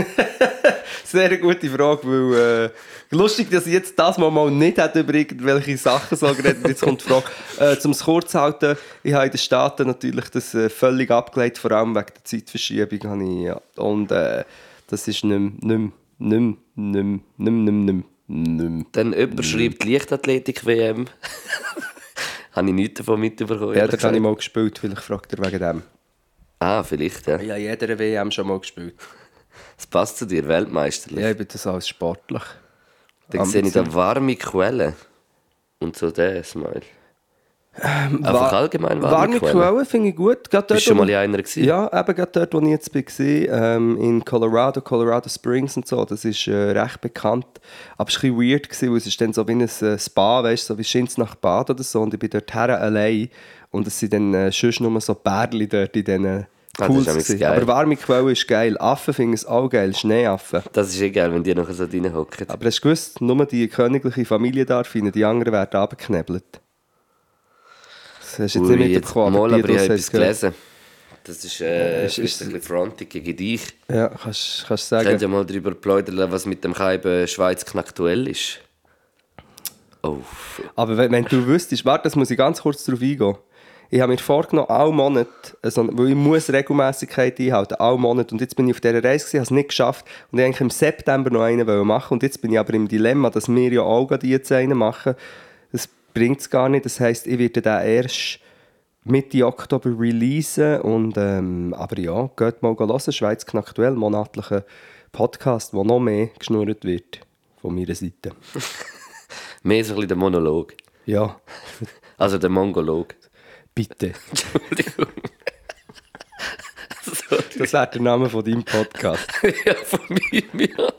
Sehr gute Frage, weil äh, lustig, dass ich jetzt das mal, mal nicht hätte über irgendwelche Sachen so geredet. Jetzt kommt die Frage, äh, zum es kurz halten, ich habe in den Staaten natürlich das äh, völlig abgelehnt, vor allem wegen der Zeitverschiebung. Habe ich, ja. Und äh, das ist nicht mehr, nicht mehr, nicht mehr, nicht mehr, nicht mehr, nicht mehr, nicht mehr. Dann jemand schreibt Leichtathletik-WM. Habe ich nichts davon mitbekommen. Ja, ehrlich da habe ich mal gespielt, vielleicht fragt er wegen dem. Ah, vielleicht, ja. Habe jeder WM schon mal gespielt. Das passt zu dir, Weltmeisterlich. Ja, ich bin das alles sportlich. Dann sehe ich da warme Quellen. Und so der Smile. Einfach allgemein warme, Warme Quellen. Quellen finde ich gut. Gerade dort, Bist du schon mal in einer gewesen? Ja, eben gerade dort, wo ich jetzt war, ähm, in Colorado, Colorado Springs und so, das ist äh, recht bekannt. Aber es war ein bisschen weird, gewesen, weil es ist dann so wie ein äh, Spa, weißt du, so wie Schins nach Bad oder so. Und ich bin dort her allein und es sind dann äh, sonst nur so Bärli dort in diesen Ah, nämlich gewesen. geil. Aber warme Quelle ist geil. Affen finden es auch geil. Schneeaffen. Das ist egal, wenn die nachher so reinhocken. Aber hast du gewusst, nur die königliche Familie darf rein, die anderen werden abgeknebelt. Das hast du jetzt Ui, nicht jetzt mitbekommen, mal, aber ich habe etwas gelesen. Das ist, äh, ist- ist, ein bisschen frontig gegen dich. Ja, kannst du sagen. könnte ja mal darüber plaudern, was mit dem Kaiben Schweiz knaktuell ist. Oh, Aber wenn, wenn du wüsstest, warte, das muss ich ganz kurz darauf eingehen. Ich habe mir vorgenommen, alle Monate, also, weil ich muss Regelmäßigkeit einhalten, alle Monate. Und jetzt bin ich auf dieser Reise, gewesen, habe es nicht geschafft. Und ich eigentlich im September noch einen machen. Und jetzt bin ich aber im Dilemma, dass wir ja auch gerade jetzt einen machen. Das bringt es gar nicht. Das heisst, ich werde den erst Mitte Oktober releasen. Und, ähm, aber ja, geht mal hören. Schweiz aktuell, monatlicher Podcast, wo noch mehr geschnurrt wird. Von meiner Seite. mehr so ein bisschen der Monolog. Ja, Also der Mongolog. bitte. Entschuldigung. Das wäre der Name von deinem Podcast. ja, von mir, ja.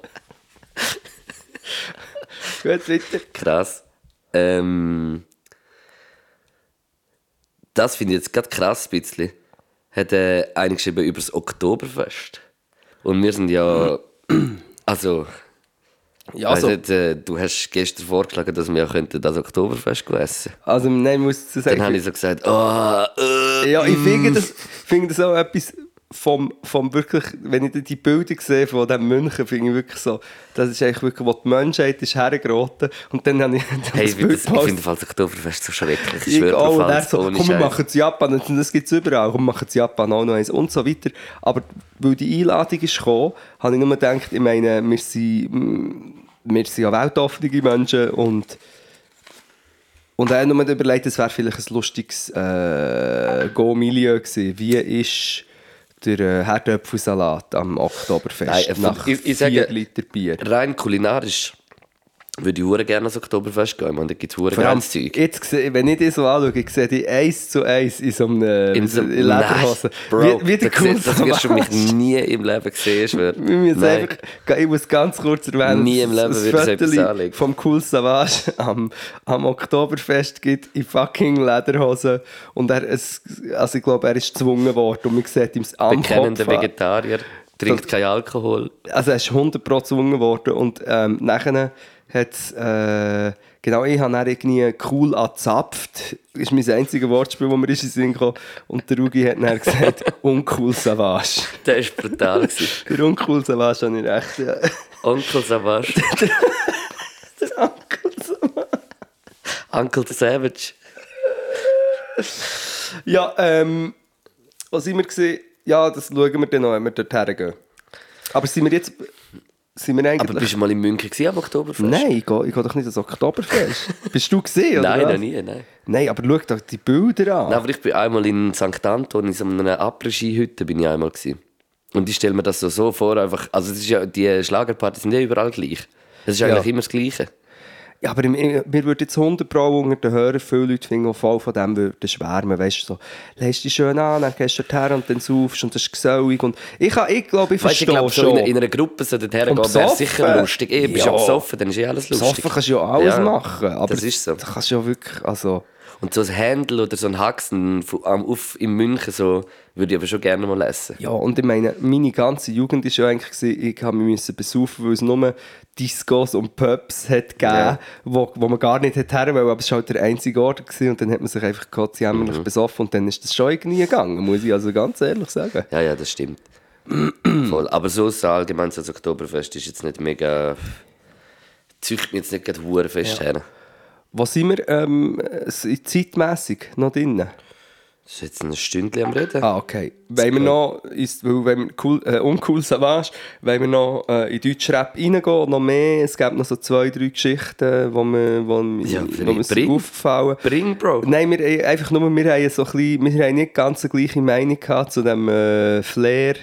Gut, weiter. Krass. Ähm, das finde ich jetzt gerade krass ein bisschen. Hat äh, einer geschrieben über das Oktoberfest. Und wir sind ja. Also. Ja, also, nicht, äh, du hast gestern vorgeschlagen, dass wir ja könnten das Oktoberfest essen also nein, ich muss zu Dann habe sagen. ich so gesagt, oh, äh, Ja, ich finde das, finde das auch etwas vom, vom wirklich, wenn ich die Bilder sehe von diesem München, finde ich wirklich so, das ist eigentlich wirklich, wo die Menschheit ist hergeraten. Und dann habe ich dann Hey, das ich finde das, ich finde das Oktoberfest so schrecklich. Ich Ich schwöre auch, auf und so, komm, wir machen es Japan, und das gibt es überall, komm, wir machen es Japan auch noch eins und so weiter. Aber weil die Einladung ist gekommen, habe ich nur gedacht, ich meine, wir sind, mm, wir sind ja weltoffene Menschen und und er hat nur überlegt, es wäre vielleicht ein lustiges äh, Go-Milieu gewesen. Wie ist der äh, Herdöpfelsalat am Oktoberfest Nein, äh, nach ich- ich vier sage- Liter Bier? Rein kulinarisch würde ich hure gerne ans Oktoberfest gehen. Meine, da gibt es hure geiles Zeug. jetzt, wenn ich das so anschaue, ich sehe die eins zu eins in so einem In so Lederhose. Bro, wie, wie der siehst- das wirst du mich nie im Leben sehen, ich einfach, ich muss ganz kurz erwähnen, Nie im Leben dass es etwas vom Cool Savage am, am Oktoberfest gibt in fucking Lederhosen und er, es, also ich glaube, er ist gezwungen worden und man sieht ihm am Bekennender Kopf an. Trinkt keinen Alkohol. also er ist 100% gezwungen worden und ähm, nachher hat äh, genau, ich habe dann irgendwie cool angezapft, das ist mein einziges Wortspiel, das mir in den Sinn gekommen und der Rugi hat dann gesagt, uncool Savage. Der war brutal. Der uncool Savage habe ich recht, ja. Onkel Savage. Der Uncle Savage. Uncle Savage. Ja, ähm, was wir gesehen? Ja, das schauen wir dann noch, wenn wir dort hergehen. Aber sind wir jetzt, sind wir eigentlich... Aber bist du mal in München gewesen, am Oktoberfest? Nein, ich gehe, ich gehe doch nicht ans Oktoberfest. Bist du gesehen, oder Nein, was? noch nie, nein. Nein, aber schau doch die Bilder an. Nein, aber ich bin einmal in St. Anton, in so einer Après-Ski-Hütte bin ich einmal gewesen. Und ich stelle mir das so, so vor, einfach, also es ist ja, die Schlagerpartys sind ja überall gleich. Es ist eigentlich Ja. immer das Gleiche. Ja, aber im, mir würde jetzt 100 Pro unter den Hörern viele Leute finden, die voll von dem würden schwärmen. Weißt du, so, lässt dich schön an, dann gehst du her und dann saufst und das ist gesellig. Und ich, ich glaube, ich Weißt du, verstehe ich glaube, so schon. in, in einer Gruppe so dorthin gehen, wäre sicher lustig. Eh, bist Ja. ja besoffen, dann ist eh alles lustig. Besoffen kannst du ja alles Ja, machen. Aber das ist so. Da kannst du ja wirklich, also... Und so ein Händel oder so ein Haxen auf in München, so, würde ich aber schon gerne mal essen. Ja, und ich meine, meine ganze Jugend war ja eigentlich, gewesen, ich habe mich besaufen, weil es nur Discos und Pubs hat gegeben, Ja. wo, wo man gar nicht hätte her wollen, aber es war halt der einzige Ort gewesen, und dann hat man sich einfach gottsjämmerlich Mhm. besoffen und dann ist das schon irgendwie gegangen, muss ich also ganz ehrlich sagen. Ja, ja, das stimmt. Voll. Aber so allgemein so das Oktoberfest ist jetzt nicht mega. zücht mich jetzt nicht gerade hure fest her. Wo sind wir ähm, s- zeitmässig noch drin? Das ist jetzt ein Stündchen am Reden. Ah, okay. Wenn wir noch, ist, weil wenn wir cool, äh, uncool Savage, wenn wir noch äh, in Deutschrap reingehen, noch mehr, es gibt noch so zwei, drei Geschichten, wo wir, wo, Ja, wo mir bring. aufgefallen. Bring, Bro. Nein, wir, haben einfach nur, wir haben, so ein bisschen, wir haben nicht ganz die gleiche Meinung gehabt zu dem äh, Flair,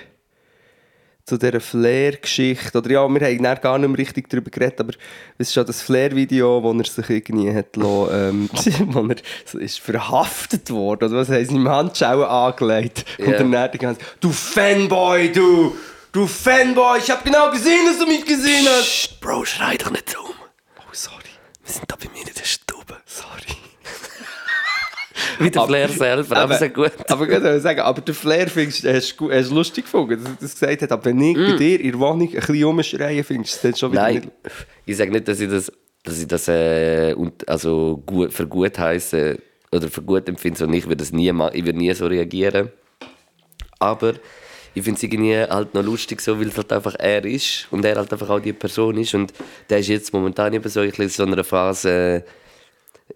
zu dieser Flair-Geschichte. Oder ja, wir haben gar nicht mehr richtig darüber geredet, aber es ist schon das Flair-Video, wo er sich irgendwie hat lassen, ähm, wo er ist verhaftet worden, oder was heisst, ihm Handschuhe angelegt. Und Ja. dann er ganz, du Fanboy, du! Du Fanboy, ich hab genau gesehen, dass du mich gesehen hast! Psst, Bro, schrei doch nicht so um. Oh, sorry. Wir sind da bei mir in der Stube. Sorry. Wie der Flair selber, aber sehr gut. Aber ich sagen, aber der Flair findest du, hast du du lustig gefunden, dass er das gesagt hat. Aber wenn ich bei dir in der Wohnung ein bisschen rumschreien, findest du dann schon wieder Mm. Nein, nicht... ich sage nicht, dass ich das, dass ich das äh, und, also gut, für gut heiße oder für gut empfinde, sondern ich würde das nie ich würde nie so reagieren. Aber ich finde es irgendwie halt noch lustig, so, weil es halt einfach er ist und er halt einfach auch die Person ist und der ist jetzt momentan eben so in so einer Phase,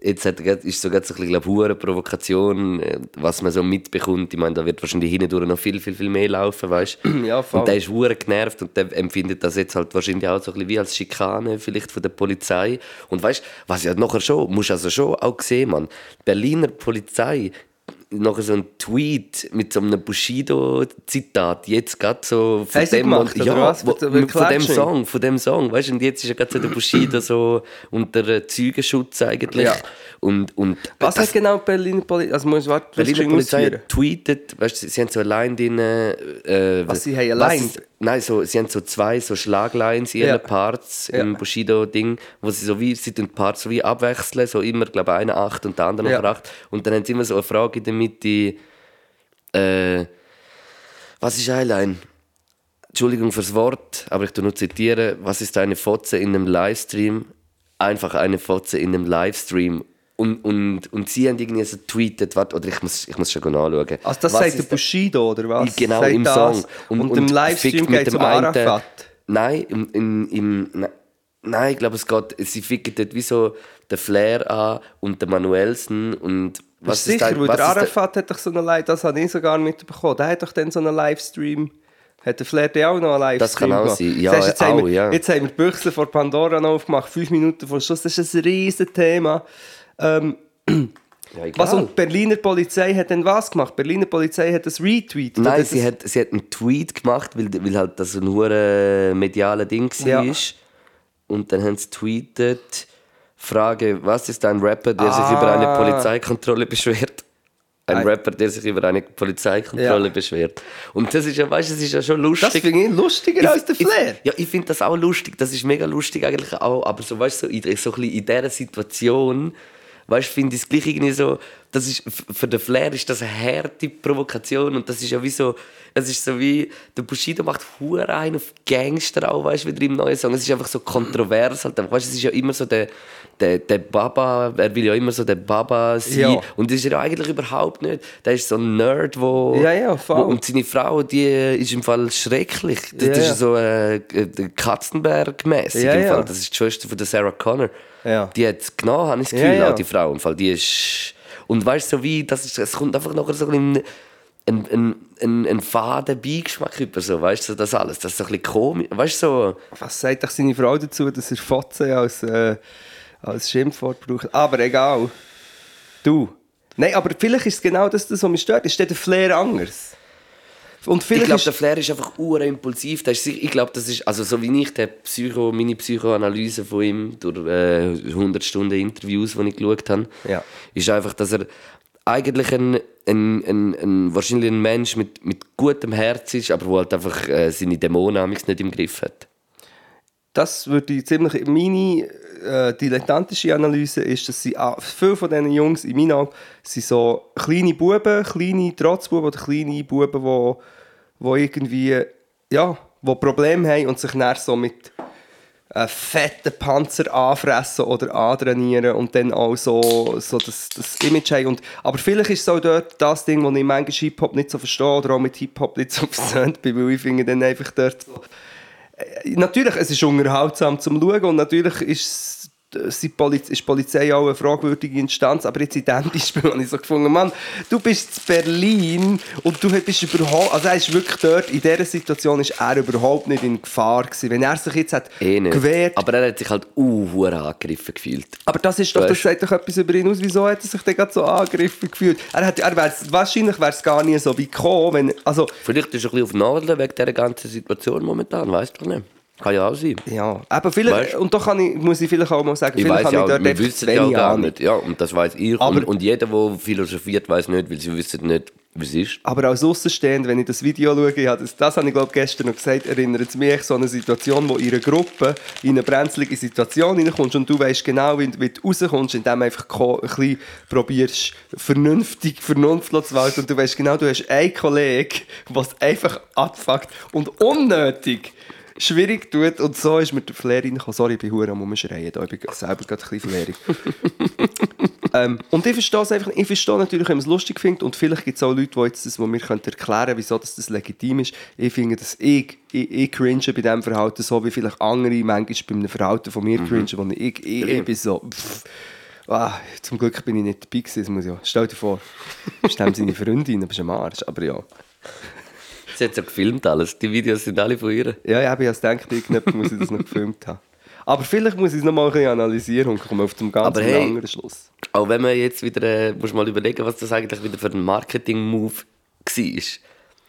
jetzt hat, ist so ganz so ein bisschen, hure Provokation, äh, was man so mitbekommt. Ich meine, da wird wahrscheinlich hindurch noch viel, viel, viel mehr laufen, weißt du? Ja, voll. Und der ist hure genervt und der empfindet das jetzt halt wahrscheinlich auch so ein bisschen wie als Schikane vielleicht von der Polizei. Und weißt du, was ja nachher schon, musst also schon auch sehen, man. Berliner Polizei, nachher so ein Tweet mit so einem Bushido-Zitat, jetzt gerade so von dem, gemacht, ja, was? wo, dem von dem? Song, von dem Song, weißt du, und jetzt ist ja gerade so der Bushido so unter äh, Zeugenschutz eigentlich. Ja. Und, und Was das- hat genau Berliner Polizei... Also muss ich warten, Berliner Polizei tweetet, weißt du, sie haben so allein drin. Äh, Was, sie haben allein? ist- Nein, so, sie haben so zwei so Schlaglines in ihren Ja. Parts Ja. im Bushido-Ding, wo sie so wie, sie die Parts so wie abwechseln, so immer, glaube ich, einer acht und der andere Ja. noch acht. Und dann haben sie immer so eine Frage in der Mitte, äh, was ist Eyeline? Entschuldigung fürs Wort, aber ich tu nur zitieren. Was ist eine Fotze in einem Livestream? Einfach eine Fotze in einem Livestream. Und, und, und sie haben irgendwie so tweetet, warte, oder ich muss, ich muss schon anschauen. Also das Was sagt ist der Bushido, oder was? Genau, Sagt im das? Song. Und, im Livestream fickt mit geht es um einen- Arafat. Nein, im, im, im, ne- nein, ich glaube, es geht, sie ficken dort wie so den Flair an und den Manuelsen und was Was sicher, dein- weil was der ist Arafat hat doch so eine Live, das habe ich sogar mitbekommen. Der hat doch dann so einen Livestream. Hat der Flair auch noch einen Livestream Das kann auch gemacht? sein. Ja, Siehst jetzt, haben auch, wir, ja. jetzt haben wir die Büchse vor Pandora noch aufgemacht, fünf Minuten vor Schluss. Das ist ein riesen Thema. Ähm, Ja, was und die Berliner Polizei hat denn was gemacht? Die Berliner Polizei hat das retweetet. Nein, sie das, hat, sie hat einen Tweet gemacht, weil, weil halt das ein hure mediales Ding war. Ja. Und dann haben sie tweetet, Frage, was ist ein Rapper, der sich Ah. über eine Polizeikontrolle beschwert? Ein Ein- Rapper, der sich über eine Polizeikontrolle Ja. beschwert. Und das ist ja, weißt du, das ist ja schon das lustig. finde ich lustiger als der Flair. Ich, ja, ich finde das auch lustig. Das ist mega lustig eigentlich auch. Aber so, weißt du, so, in, so ein bisschen in dieser Situation, weißt finde ich es gleich irgendwie so, das ist, für den Flair ist das eine harte Provokation und das ist ja wie so, es ist so wie, der Bushido macht hure ein auf Gangster auch, weißt du, wieder im neuen Song. Es ist einfach so kontrovers halt, weißt du, es ist ja immer so der, der, der Baba, er will ja immer so der Baba sein Ja. und das ist er ja eigentlich überhaupt nicht. Der ist so ein Nerd, wo, Ja, ja, wo und seine Frau, die ist im Fall schrecklich. Das, das ist so äh, Katzenberg-mäßig Ja, im ja. Fall. Das ist die Schwester von der Sarah Connor. Ja. Die hat es genommen, habe ich das Gefühl, auch die Frau. Im Fall, die ist... Und weißt du, so wie, das ist, es kommt einfach noch so ein bisschen ein, ein, ein, ein faden Beigeschmack über, so, weißt du, so das alles. Das ist so ein bisschen komisch, weißt du, so... Was sagt doch seine Frau dazu, dass er Fotze als, äh, als Schimpfwort braucht? Aber egal. Du. Nein, aber vielleicht ist es genau das, was mich stört. Ist der Flair anders? Und Ich glaube, der Flair ist einfach ura impulsiv. Der ist, sicher- ich glaube, das ist, also so wie ich der Psycho, meine Psychoanalyse von ihm durch äh, 100 Stunden Interviews, die ich geschaut habe, Ja. ist einfach, dass er eigentlich ein, ein, ein, ein wahrscheinlich ein Mensch mit, mit gutem Herz ist, aber wo halt einfach äh, seine Dämonen nicht im Griff hat. Das würde ich ziemlich... Meine äh, dilettantische Analyse ist, dass sie, ah, viele von diesen Jungs in meinen Augen sind so kleine Buben, kleine Trotzbuben oder kleine Buben, die wo irgendwie, ja, wo Probleme haben und sich dann so mit einen fetten Panzer anfressen oder antrainieren und dann auch so, so das, das Image haben. Und, aber vielleicht ist es auch dort das Ding, das ich manchmal Hip-Hop nicht so verstehe oder auch mit Hip-Hop nicht so versöhnt bin, weil ich finde dann einfach dort so... Natürlich, es ist unterhaltsam zum Schauen und natürlich ist Poliz ist die Polizei auch eine fragwürdige Instanz, aber jetzt in diesem Beispiel habe ich so gefunden, Mann, du bist in Berlin und du bist überhaupt, also er ist wirklich dort, in dieser Situation ist er überhaupt nicht in Gefahr gewesen. Wenn er sich jetzt hat Eh nicht. gewehrt, Aber er hat sich halt uh, angegriffen gefühlt. aber das ist doch, das sagt doch etwas über ihn aus. Wieso hat er sich denn gerade so angegriffen gefühlt? Er hat, er wär's, wahrscheinlich wäre es gar nie so wie gekommen, wenn, also, Vielleicht ist er ein bisschen auf Nadeln wegen dieser ganzen Situation momentan, weißt du nicht. Kann ja auch sein. ja, aber vielleicht, Weißt- und da ich, muss ich vielleicht auch mal sagen, Ich vielleicht weiß ja, ich dort wir wissen ja gar nicht. Ja, und das weiß ich. Aber- und, und jeder, der philosophiert, weiß nicht, weil sie wissen nicht, Was ist? Aber als Außenstehend, wenn ich das Video schaue, ich das, das habe ich glaube gestern noch gesagt, erinnert es mich echt so an eine Situation, wo in einer Gruppe in eine brenzlige Situation reinkommst und du weißt genau, wie, wie du rauskommst, indem du einfach ein bisschen probierst, vernünftig Vernunft zu walten und du weißt genau, du hast einen Kollegen, was einfach abfuckt und unnötig schwierig tut und so ist mir der Flair reingekommen. Sorry, ich bin hure am Umschreien, da. ich bin selber gerade ein bisschen flairig. Ähm, und ich verstehe es einfach, ich verstehe natürlich, wenn man es lustig findet und vielleicht gibt es auch Leute, die jetzt das, wo mir können erklären können, wieso das, das legitim ist. Ich finde, dass ich, ich, ich cringe bei diesem Verhalten so, wie vielleicht andere manchmal bei einem Verhalten von mir cringe, wo ich, ich, ich bin so, pff, ah, zum Glück bin ich nicht dabei gewesen, muss ich auch. Stell dir vor, bist dem seine Freundin, du bist am Arsch, aber ja. Sie hat ja gefilmt alles. Die Videos sind alle von ihr. Ja, ja, ich habe gedacht, irgendjemand muss ich das noch gefilmt haben. Aber vielleicht muss ich es noch mal ein bisschen analysieren und komme auf zum ganz Aber hey- anderen Schluss. Auch wenn man jetzt wieder, äh, muss mal überlegen, was das eigentlich wieder für ein Marketing-Move war. Weißt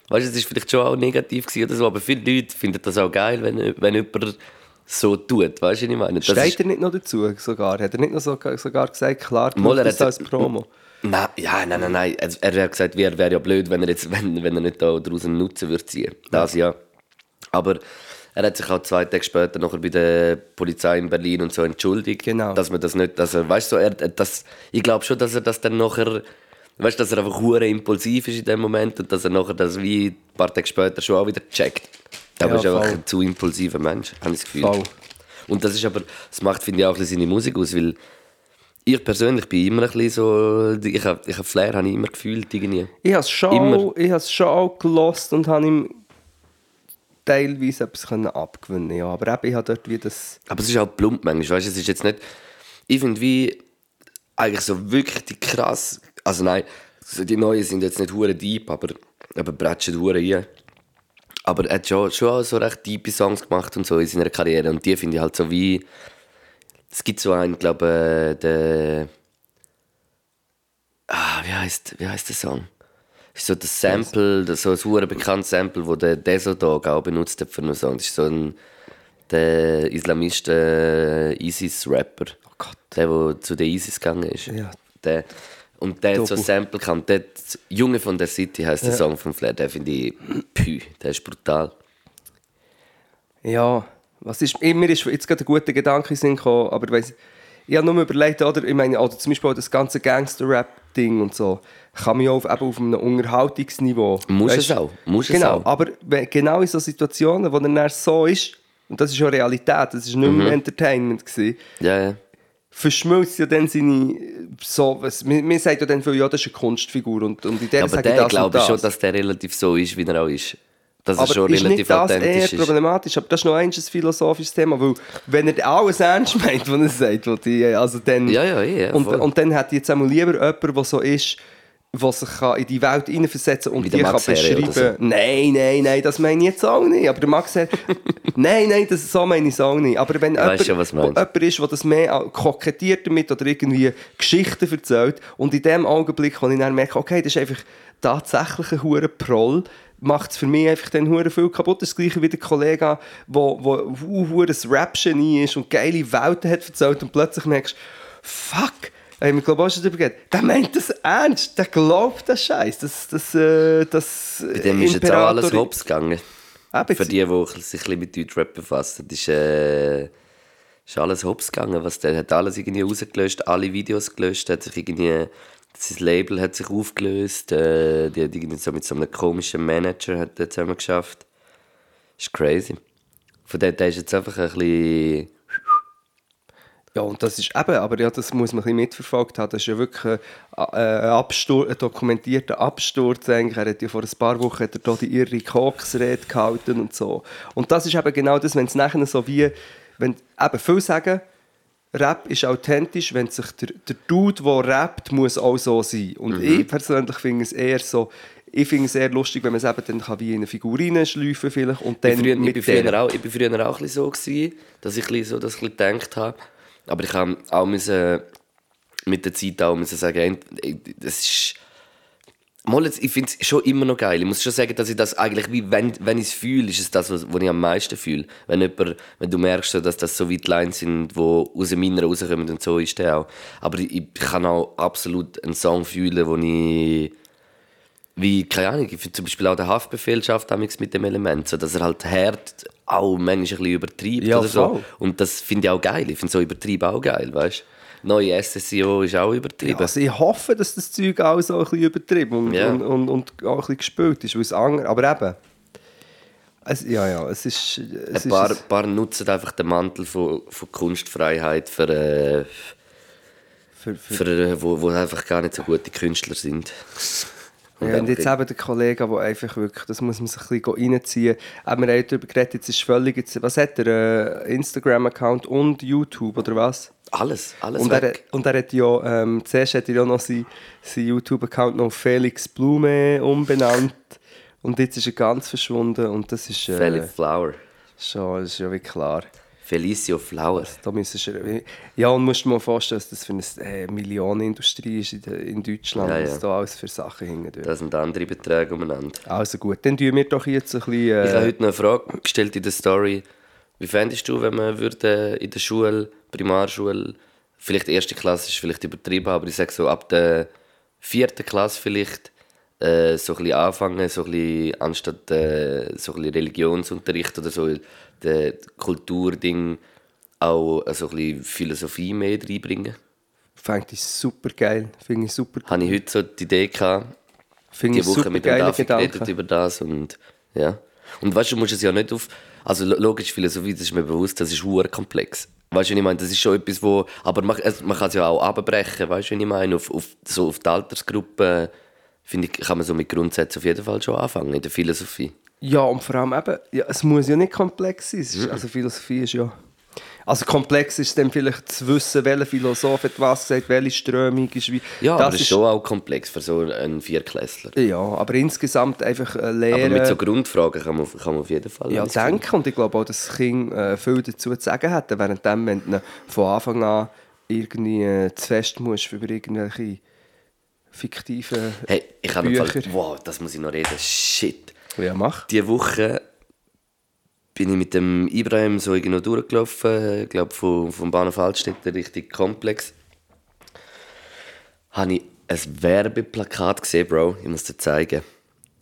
du, es ist vielleicht schon auch negativ gewesen oder so, aber viele Leute finden das auch geil, wenn, wenn jemand so tut. Weißt du, was ich meine? Das Steht ist- er nicht noch dazu sogar? Hat er nicht noch sogar, sogar gesagt, klar, du er das hat- als Promo? Nein, ja, nein, nein, nein. Also, er hat gesagt, wäre wär ja blöd, wenn er, jetzt, wenn, wenn er nicht da daraus einen Nutzen würde ziehen. Das ja. Aber er hat sich auch zwei Tage später noch bei der Polizei in Berlin und so entschuldigt, Genau. dass man das nicht, dass er, weißt du, so, er, das, ich glaube schon, dass er das dann nachher, weißt du, dass er einfach hure impulsiv ist in dem Moment und dass er nachher das wie ein paar Tage später schon auch wieder checkt. Aber Ja, er ist einfach ein zu impulsiver Mensch, habe ich das Gefühl. Voll. Und das ist aber, das macht, finde ich, auch ein bisschen seine Musik aus, weil ich persönlich bin immer ein bisschen so, ich habe ich hab Flair habe ich immer gefühlt, irgendwie. Ich habe es schon, Immer. ich habe schon auch gelost und habe ihm teilweise etwas können abgewinnen ja. Aber eben, ich habe dort wie das... Aber es ist auch plump manchmal, weißt du, es ist jetzt nicht, ich finde wie, eigentlich so wirklich die krass, also nein, die neuen sind jetzt nicht hure deep, aber, aber bretschen hure rein. Aber er hat schon, schon auch so recht tiefe Songs gemacht und so in seiner Karriere und die finde ich halt so wie, es gibt so einen, glaube äh, der, ah, wie heißt, wie heißt der Song? ist so das Sample, das so ein hure bekanntes Sample, wo der Desodog auch benutzt hat für einen Song. Das ist so ein der Islamist äh, ISIS-Rapper. Oh Gott. Der, der zu der ISIS gegangen ist. Ja. Der, und der hat so ein. Sample gehabt. Der Junge von der City heißt der Song von Flair. Der finde ich, pü, der ist brutal. Ja, was ist... ich- Mir ist jetzt gerade ein guter Gedanke Sinn gekommen, aber ich weiss, ich habe nur überlegt, oder, ich meine, oder zum Beispiel auch das ganze Gangster-Rap-Ding und so, kann man ja auf, eben auf einem Unterhaltungsniveau... Muss weisst- es auch, muss es genau, auch. aber genau in so Situationen, wo dann so ist, und das ist ja Realität, das war nicht Mhm. mehr Entertainment, gewesen, Ja, ja. Verschmilzt ja dann seine so was mir, mir sagt ja dann viel, ja das ist eine Kunstfigur und, und in der aber sage ich das glaube ich schon, das. dass der relativ so ist, wie er auch ist. Dass er aber schon ist relativ nicht das eher ist. problematisch aber das ist noch ein philosophisches Thema weil wenn er alles ernst meint was er sagt was also dann Ja, ja, ja, und, und dann ich jetzt einmal lieber jemanden der so ist der sich kann in die Welt hineinversetzen und Wie die der kann beschreiben. Nein, nein, nein, das meine ich jetzt auch nicht. Aber der Max Herre nein, nein, das so meine ich es auch nicht. Aber wenn jemand, schon, was jemand ist, der das mehr kokettiert damit oder irgendwie Geschichten erzählt und in dem Augenblick, wo ich dann merke, okay, das ist einfach tatsächlich ein hure Proll, macht es für mich einfach dann hure viel kaputt. Das gleiche wie der Kollege, wo, wo hu- hure ein Rap-Genie ist und geile Welten hat erzählt und plötzlich merkst, fuck, ich glaube auch schon darüber geredet. Der meint das ernst, der glaubt das Scheiß. Das, das, äh, das Bei dem ist jetzt auch alles hops gegangen. Eben, Für die, die sich ein bisschen mit Deutschrap befassen, ist, äh, ist alles hops gegangen. Was der hat alles irgendwie rausgelöscht, alle Videos gelöscht, hat sich irgendwie, sein Label hat sich aufgelöst, äh, die hat irgendwie so mit so einem komischen Manager hat zusammen geschafft. Ist crazy. Von dem der ist jetzt einfach ein bisschen, Ja, und das ist eben, aber ja, das muss man ein bisschen mitverfolgt haben. Das ist ja wirklich ein, äh, ein, Absturz, ein dokumentierter Absturz. Eigentlich. Er hat ja vor ein paar Wochen hat er da die irre Koks-Rede gehalten und so. Und das ist eben genau das, wenn es nachher so wie, wenn eben viele sagen, Rap ist authentisch, wenn sich der, der Dude, der rappt, muss auch so sein. Und ich persönlich finde es eher so, ich finde es eher lustig, wenn man es eben dann kann wie in eine Figur reinschleifen vielleicht und ich bin früher, ich mit bin früher auch, ich bin früher auch so gewesen, dass ich so das ein bisschen gedacht habe. Aber ich habe auch müssen, mit der Zeit auch müssen sagen, das ist Mal jetzt, ich finde es schon immer noch geil. Ich muss schon sagen, dass ich das eigentlich, wie wenn, wenn ich es fühle, ist es das, was, was ich am meisten fühle. Wenn, jemand, wenn du merkst, so, dass das so weit Lines sind, die aus dem Inneren rauskommen und so ist der auch. Aber ich, ich kann auch absolut einen Song fühlen, wo ich wie, keine Ahnung, ich finde zum Beispiel auch der Haftbefehl schafft damals mit dem Element, so, dass er halt hart auch manchmal ein bisschen übertreibt Ja, oder so. voll. Und das finde ich auch geil. Ich finde so übertrieben auch geil, weißt? Neue SSIO ist auch übertrieben. Ja, also ich hoffe, dass das Zeug auch so ein bisschen übertrieben und, Ja. und, und, und auch ein bisschen gespielt ist. andere, aber eben, es, ja, ja, es ist... Es Ein paar, ist paar nutzen einfach den Mantel von, von Kunstfreiheit für, äh, für, für, für äh, wo, wo einfach gar nicht so gute Künstler sind. Und ja, und jetzt eben der Kollege, der einfach wirklich, das muss man sich ein bisschen reinziehen. Eben, wir haben darüber geredet, jetzt ist völlig, jetzt, was hat er, äh, Instagram-Account und YouTube oder was? alles, alles Und er, und er hat ja, ähm, zuerst hat er ja noch seinen sein YouTube-Account noch Felix Blume umbenannt. Und jetzt ist er ganz verschwunden und das ist, äh, Felix Flower. schon, das ist ja wie klar. Felicio Flower. Da müssen sie, ja, und musst dir mal vorstellen, dass das für eine äh, Millionenindustrie ist in, Deutschland, Ja, ja. was da alles für Sachen hängen. Da sind andere Beträge umeinander. Also gut, dann tun wir doch jetzt ein bisschen... Ich habe Äh, heute noch eine Frage gestellt in der Story. Wie fändest du, wenn man würde in der Schule, Primarschule, vielleicht erste Klasse ist vielleicht übertrieben, aber ich sage so ab der vierten Klasse vielleicht äh, so ein bisschen anfangen, so ein bisschen, anstatt äh, so ein bisschen Religionsunterricht oder so, der Kulturding auch äh, so ein bisschen Philosophie mehr reinbringen. Fände ich super geil. Finde ich super Habe ich heute so die Idee gehabt, Finde die Woche mit dem David geredet über das und ja. Und weißt du, du musst es ja nicht auf, also lo- logisch Philosophie, das ist mir bewusst, das ist hure komplex. Weißt du, was ich meine? Das ist schon etwas, wo, aber man, es- man kann es ja auch abbrechen, weißt du, was ich meine? Auf, auf, so auf die Altersgruppe, finde ich, kann man so mit Grundsätzen auf jeden Fall schon anfangen, in der Philosophie. Ja, und vor allem eben, ja, es muss ja nicht komplex sein. Ist, also Philosophie ist ja... Also komplex ist dann vielleicht zu wissen, welcher Philosoph hat was gesagt, welche Strömung ist wie... Ja, das aber ist schon auch komplex für so einen Vierklässler. Ja, aber insgesamt einfach äh, lernen... Aber mit so Grundfragen kann man, kann man auf jeden Fall Ja, finden. denken. Und ich glaube auch, dass das Kind äh, viel dazu zu sagen hätte, während dem, wenn du von Anfang an irgendwie äh, zu fest musst über irgendwelche fiktiven Hey, ich habe Fall, Bücher. wow, das muss ich noch reden, shit. Ja, mach. Diese Woche bin ich mit dem Ibrahim so irgendwo durchgelaufen, ich glaube vom, vom Bahnhof Altstädte Richtung Komplex. Habe ich ein Werbeplakat gesehen, Bro. Ich muss dir zeigen.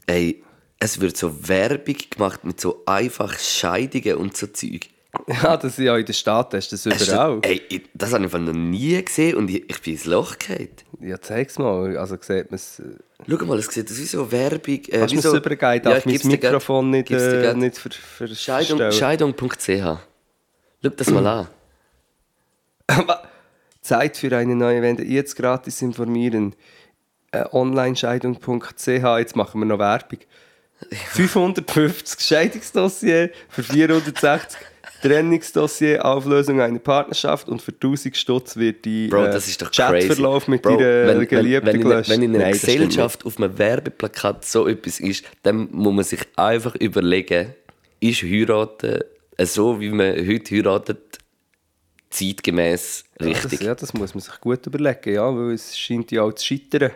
Ey, es wird so Werbung gemacht mit so einfach Scheidungen und so Zeug. Ja, das ist ja in der Stadt, hast du das Hast du- überall. Ey, das habe ich noch nie gesehen und ich, ich bin ins Loch gefallen. Ja, zeig's mal. Also sieht man es... Schau mal, es sieht aus wie so Werbung. Äh, Kannst du so, mir es übergeben? Darf ich mein. Mikrofon nicht, äh, nicht ver, ver Scheidung, verstellen? Scheidung.ch. Schau das mal an. Zeit für eine neue Wende. Jetzt gratis informieren. Äh, Onlinescheidung.ch. Jetzt machen wir noch Werbung. 550 Scheidungsdossier für 460 Trennungsdossier, Auflösung einer Partnerschaft und für 1000 Stutz wird die Bro, äh, das ist doch crazy. Chatverlauf mit Bro, deiner wenn, wenn, Geliebten wenn, in, gelöscht. wenn in einer Nein, Gesellschaft auf einem Werbeplakat so etwas ist, dann muss man sich einfach überlegen, ist heiraten äh, so, wie man heute heiratet, zeitgemäß richtig? Das, ja, das muss man sich gut überlegen, ja, weil es scheint ja auch zu scheitern.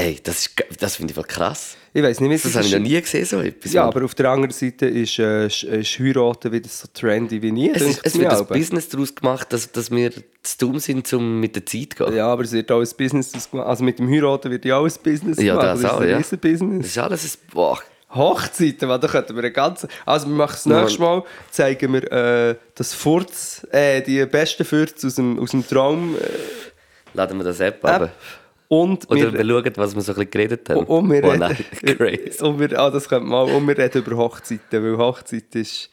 Ey, das, ist das finde ich voll krass. Ich weiß nicht, wie Das habe ich ist- noch nie gesehen, so etwas. Ja, aber auf der anderen Seite ist, äh, ist, ist Heiraten wieder so trendy wie nie. es, ist, es wird ein. Business daraus gemacht, dass, dass wir zu dumm sind, um mit der Zeit zu gehen. Ja, aber es wird auch ein Business daraus gemacht. Also mit dem Heiraten wird ja auch ein Business Ja, gemacht. das ist auch, ein ja. riesen Business. Das ist alles ein... Boah. Hochzeiten, weil da könnten wir eine ganze... Also wir machen das nächste Mal, zeigen wir äh, das Furz, äh, die besten Furz aus dem, aus dem Traum. Äh, Laden wir das App. ab. Und Oder wir, wir schauen, was wir so ein bisschen geredet haben. und wir oh reden, nein, und wir, ah, das könnte man auch. Und wir reden über Hochzeiten, weil Hochzeit ist,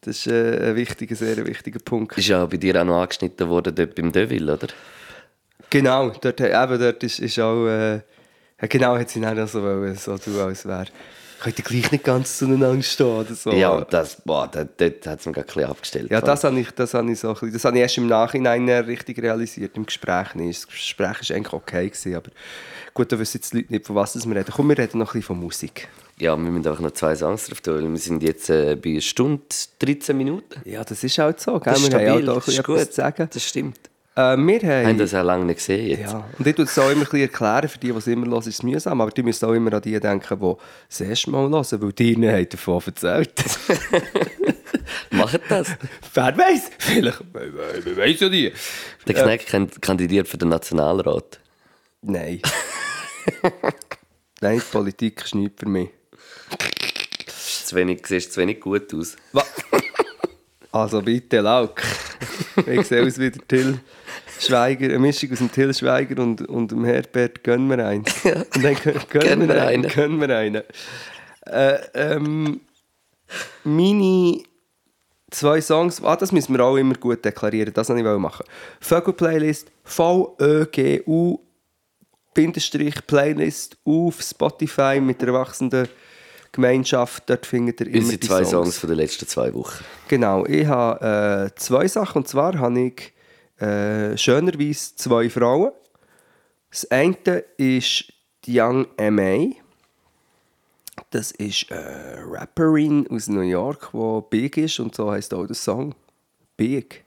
das ist äh, ein wichtiger, sehr wichtiger Punkt. Ist ja bei dir auch noch angeschnitten worden dort beim Deville, oder? Genau, dort, eben, dort ist, ist auch... Äh, genau, hat sie auch so, wollen, so tun, als wäre... Könnt ihr gleich nicht ganz zueinander stehen oder so. Ja, und das, boah, dort, dort hat es mir gerade ein bisschen abgestellt. Ja, das habe ich, das habe ich, so ein bisschen, das habe ich erst im Nachhinein richtig realisiert, im Gespräch nicht. Das Gespräch war eigentlich okay, gewesen, aber gut, da wissen jetzt die Leute nicht, von was wir reden. Komm, wir reden noch ein bisschen von Musik. Ja, wir müssen einfach noch zwei Songs drauf tun, weil wir sind jetzt äh, bei einer Stunde 13 Minuten. Ja, das ist halt so, gell? Das wir haben stabil, auch da ein bisschen etwas gut. zu sagen. Das stimmt. Äh, wir Wir haben haben... das auch lange nicht gesehen jetzt. Ja, und ich tue es auch immer ein bisschen erklären, für die, die es immer hören, ist es mühsam, aber die müssen auch immer an die denken, die das erste Mal hören, weil die ihnen davon erzählt. Macht das. Wer weiß? Vielleicht, wer weiß ja nie. Der Kneck kan- kandidiert für den Nationalrat. Nein. Nein, die Politik ist nichts für mich. Zu wenig, siehst zu wenig gut aus. Also bitte, Lauk. Ich sehe aus wie der Till Schweiger, eine Mischung aus dem Till Schweiger und, und dem Herbert Gönn mir eins. Und dann gön, gönn, Gönn mir mir einen. einen. Gönn mir einen. Äh, ähm, meine zwei Songs, ah, das müssen wir auch immer gut deklarieren, das wollte ich machen. Vögel-Playlist, V-Ö-G-U Bindestrich Playlist auf Spotify mit der erwachsenen Gemeinschaft. Dort findet ihr immer Unsere die zwei Songs. Songs von den letzten zwei Wochen. Genau, ich habe äh, zwei Sachen. Und zwar habe ich äh, schönerweise zwei Frauen. Das eine ist Young M.A. Das ist eine Rapperin aus New York, die big ist und so heißt auch der Song. Big.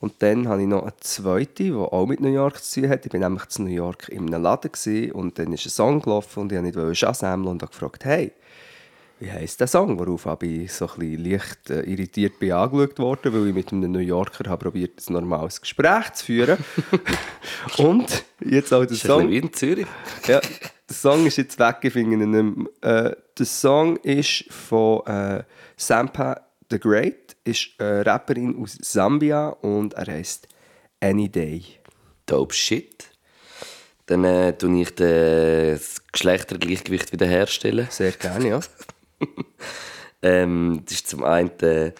Und dann habe ich noch eine zweite, die auch mit New York zu tun hat. Ich war nämlich in New York in einem Laden und dann ist ein Song gelaufen und ich wollte nicht Shazam und habe gefragt, hey, wie heisst der Song? Worauf habe ich so ein bisschen leicht äh, irritiert bin angeschaut worden, weil ich mit einem New Yorker habe probiert, ein normales Gespräch zu führen. und jetzt auch der Ist ein Song. wie in Zürich. Ja, der Song ist jetzt weg, ich finde ihn nicht mehr. Äh, der Song ist von äh, Sampa the Great, ist eine Rapperin aus Sambia und er heißt Any Day. Dope Shit. Dann äh, tue ich den- das Geschlechtergleichgewicht wiederherstellen. Sehr gerne, ja. Ähm, das ist zum einen der,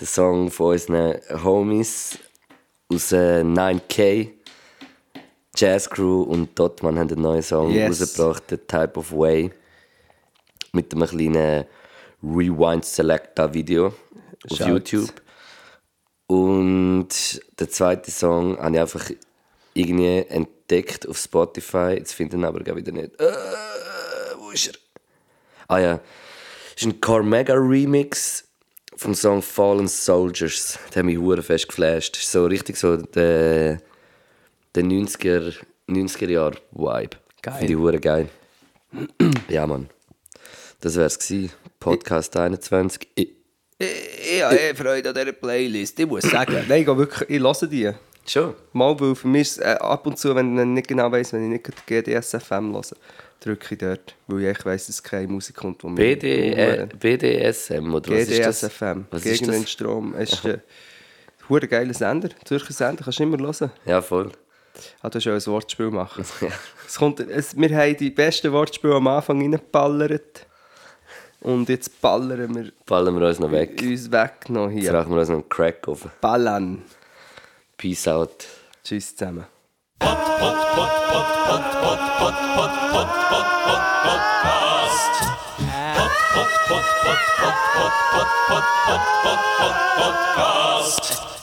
der Song von unseren Homies aus äh, 9K. Jazz Crew und Dotman haben einen neuen Song Yes. rausgebracht, «The Type of Way». Mit einem kleinen Rewind-Selector-Video auf Shouts. YouTube. Und der zweite Song habe ich einfach irgendwie entdeckt auf Spotify. Jetzt finde ich ihn aber gar wieder nicht. Äh, wo ist er? Ah ja, das ist ein Carmega Remix vom Song Fallen Soldiers. Der hat mich hure fest geflasht. Das ist so richtig so der, der 90er, 90er Jahr Vibe. Geil. Finde ich hure geil. ja, Mann. Das wär's gewesen. Podcast 21. Ich, Ich habe eh Freude an dieser Playlist, ich muss sagen. Nein, ich, wirklich, ich höre die. schon. Mal, weil für mich ist äh, ab und zu, wenn ich nicht genau weiss, wenn ich nicht GDSFM höre, drücke ich dort, weil ich weiss, dass keine Musik kommt, die mir... BD, äh, BDSM oder was ist das? GDSFM, Was ist gegen den das? Strom. Es ist ein hure geiler Sender, Zürcher Sender, kannst du immer hören. Ja, voll. Ah, du hast ja ein Wortspiel machen. es kommt, es, wir haben die besten Wortspiele am Anfang reingeballert. Und jetzt ballern wir Fallen wir uns noch weg. uns weg noch Jetzt hier. rauchen wir uns noch einen Crack auf. Ballern. Peace out. Tschüss zusammen. Podcast.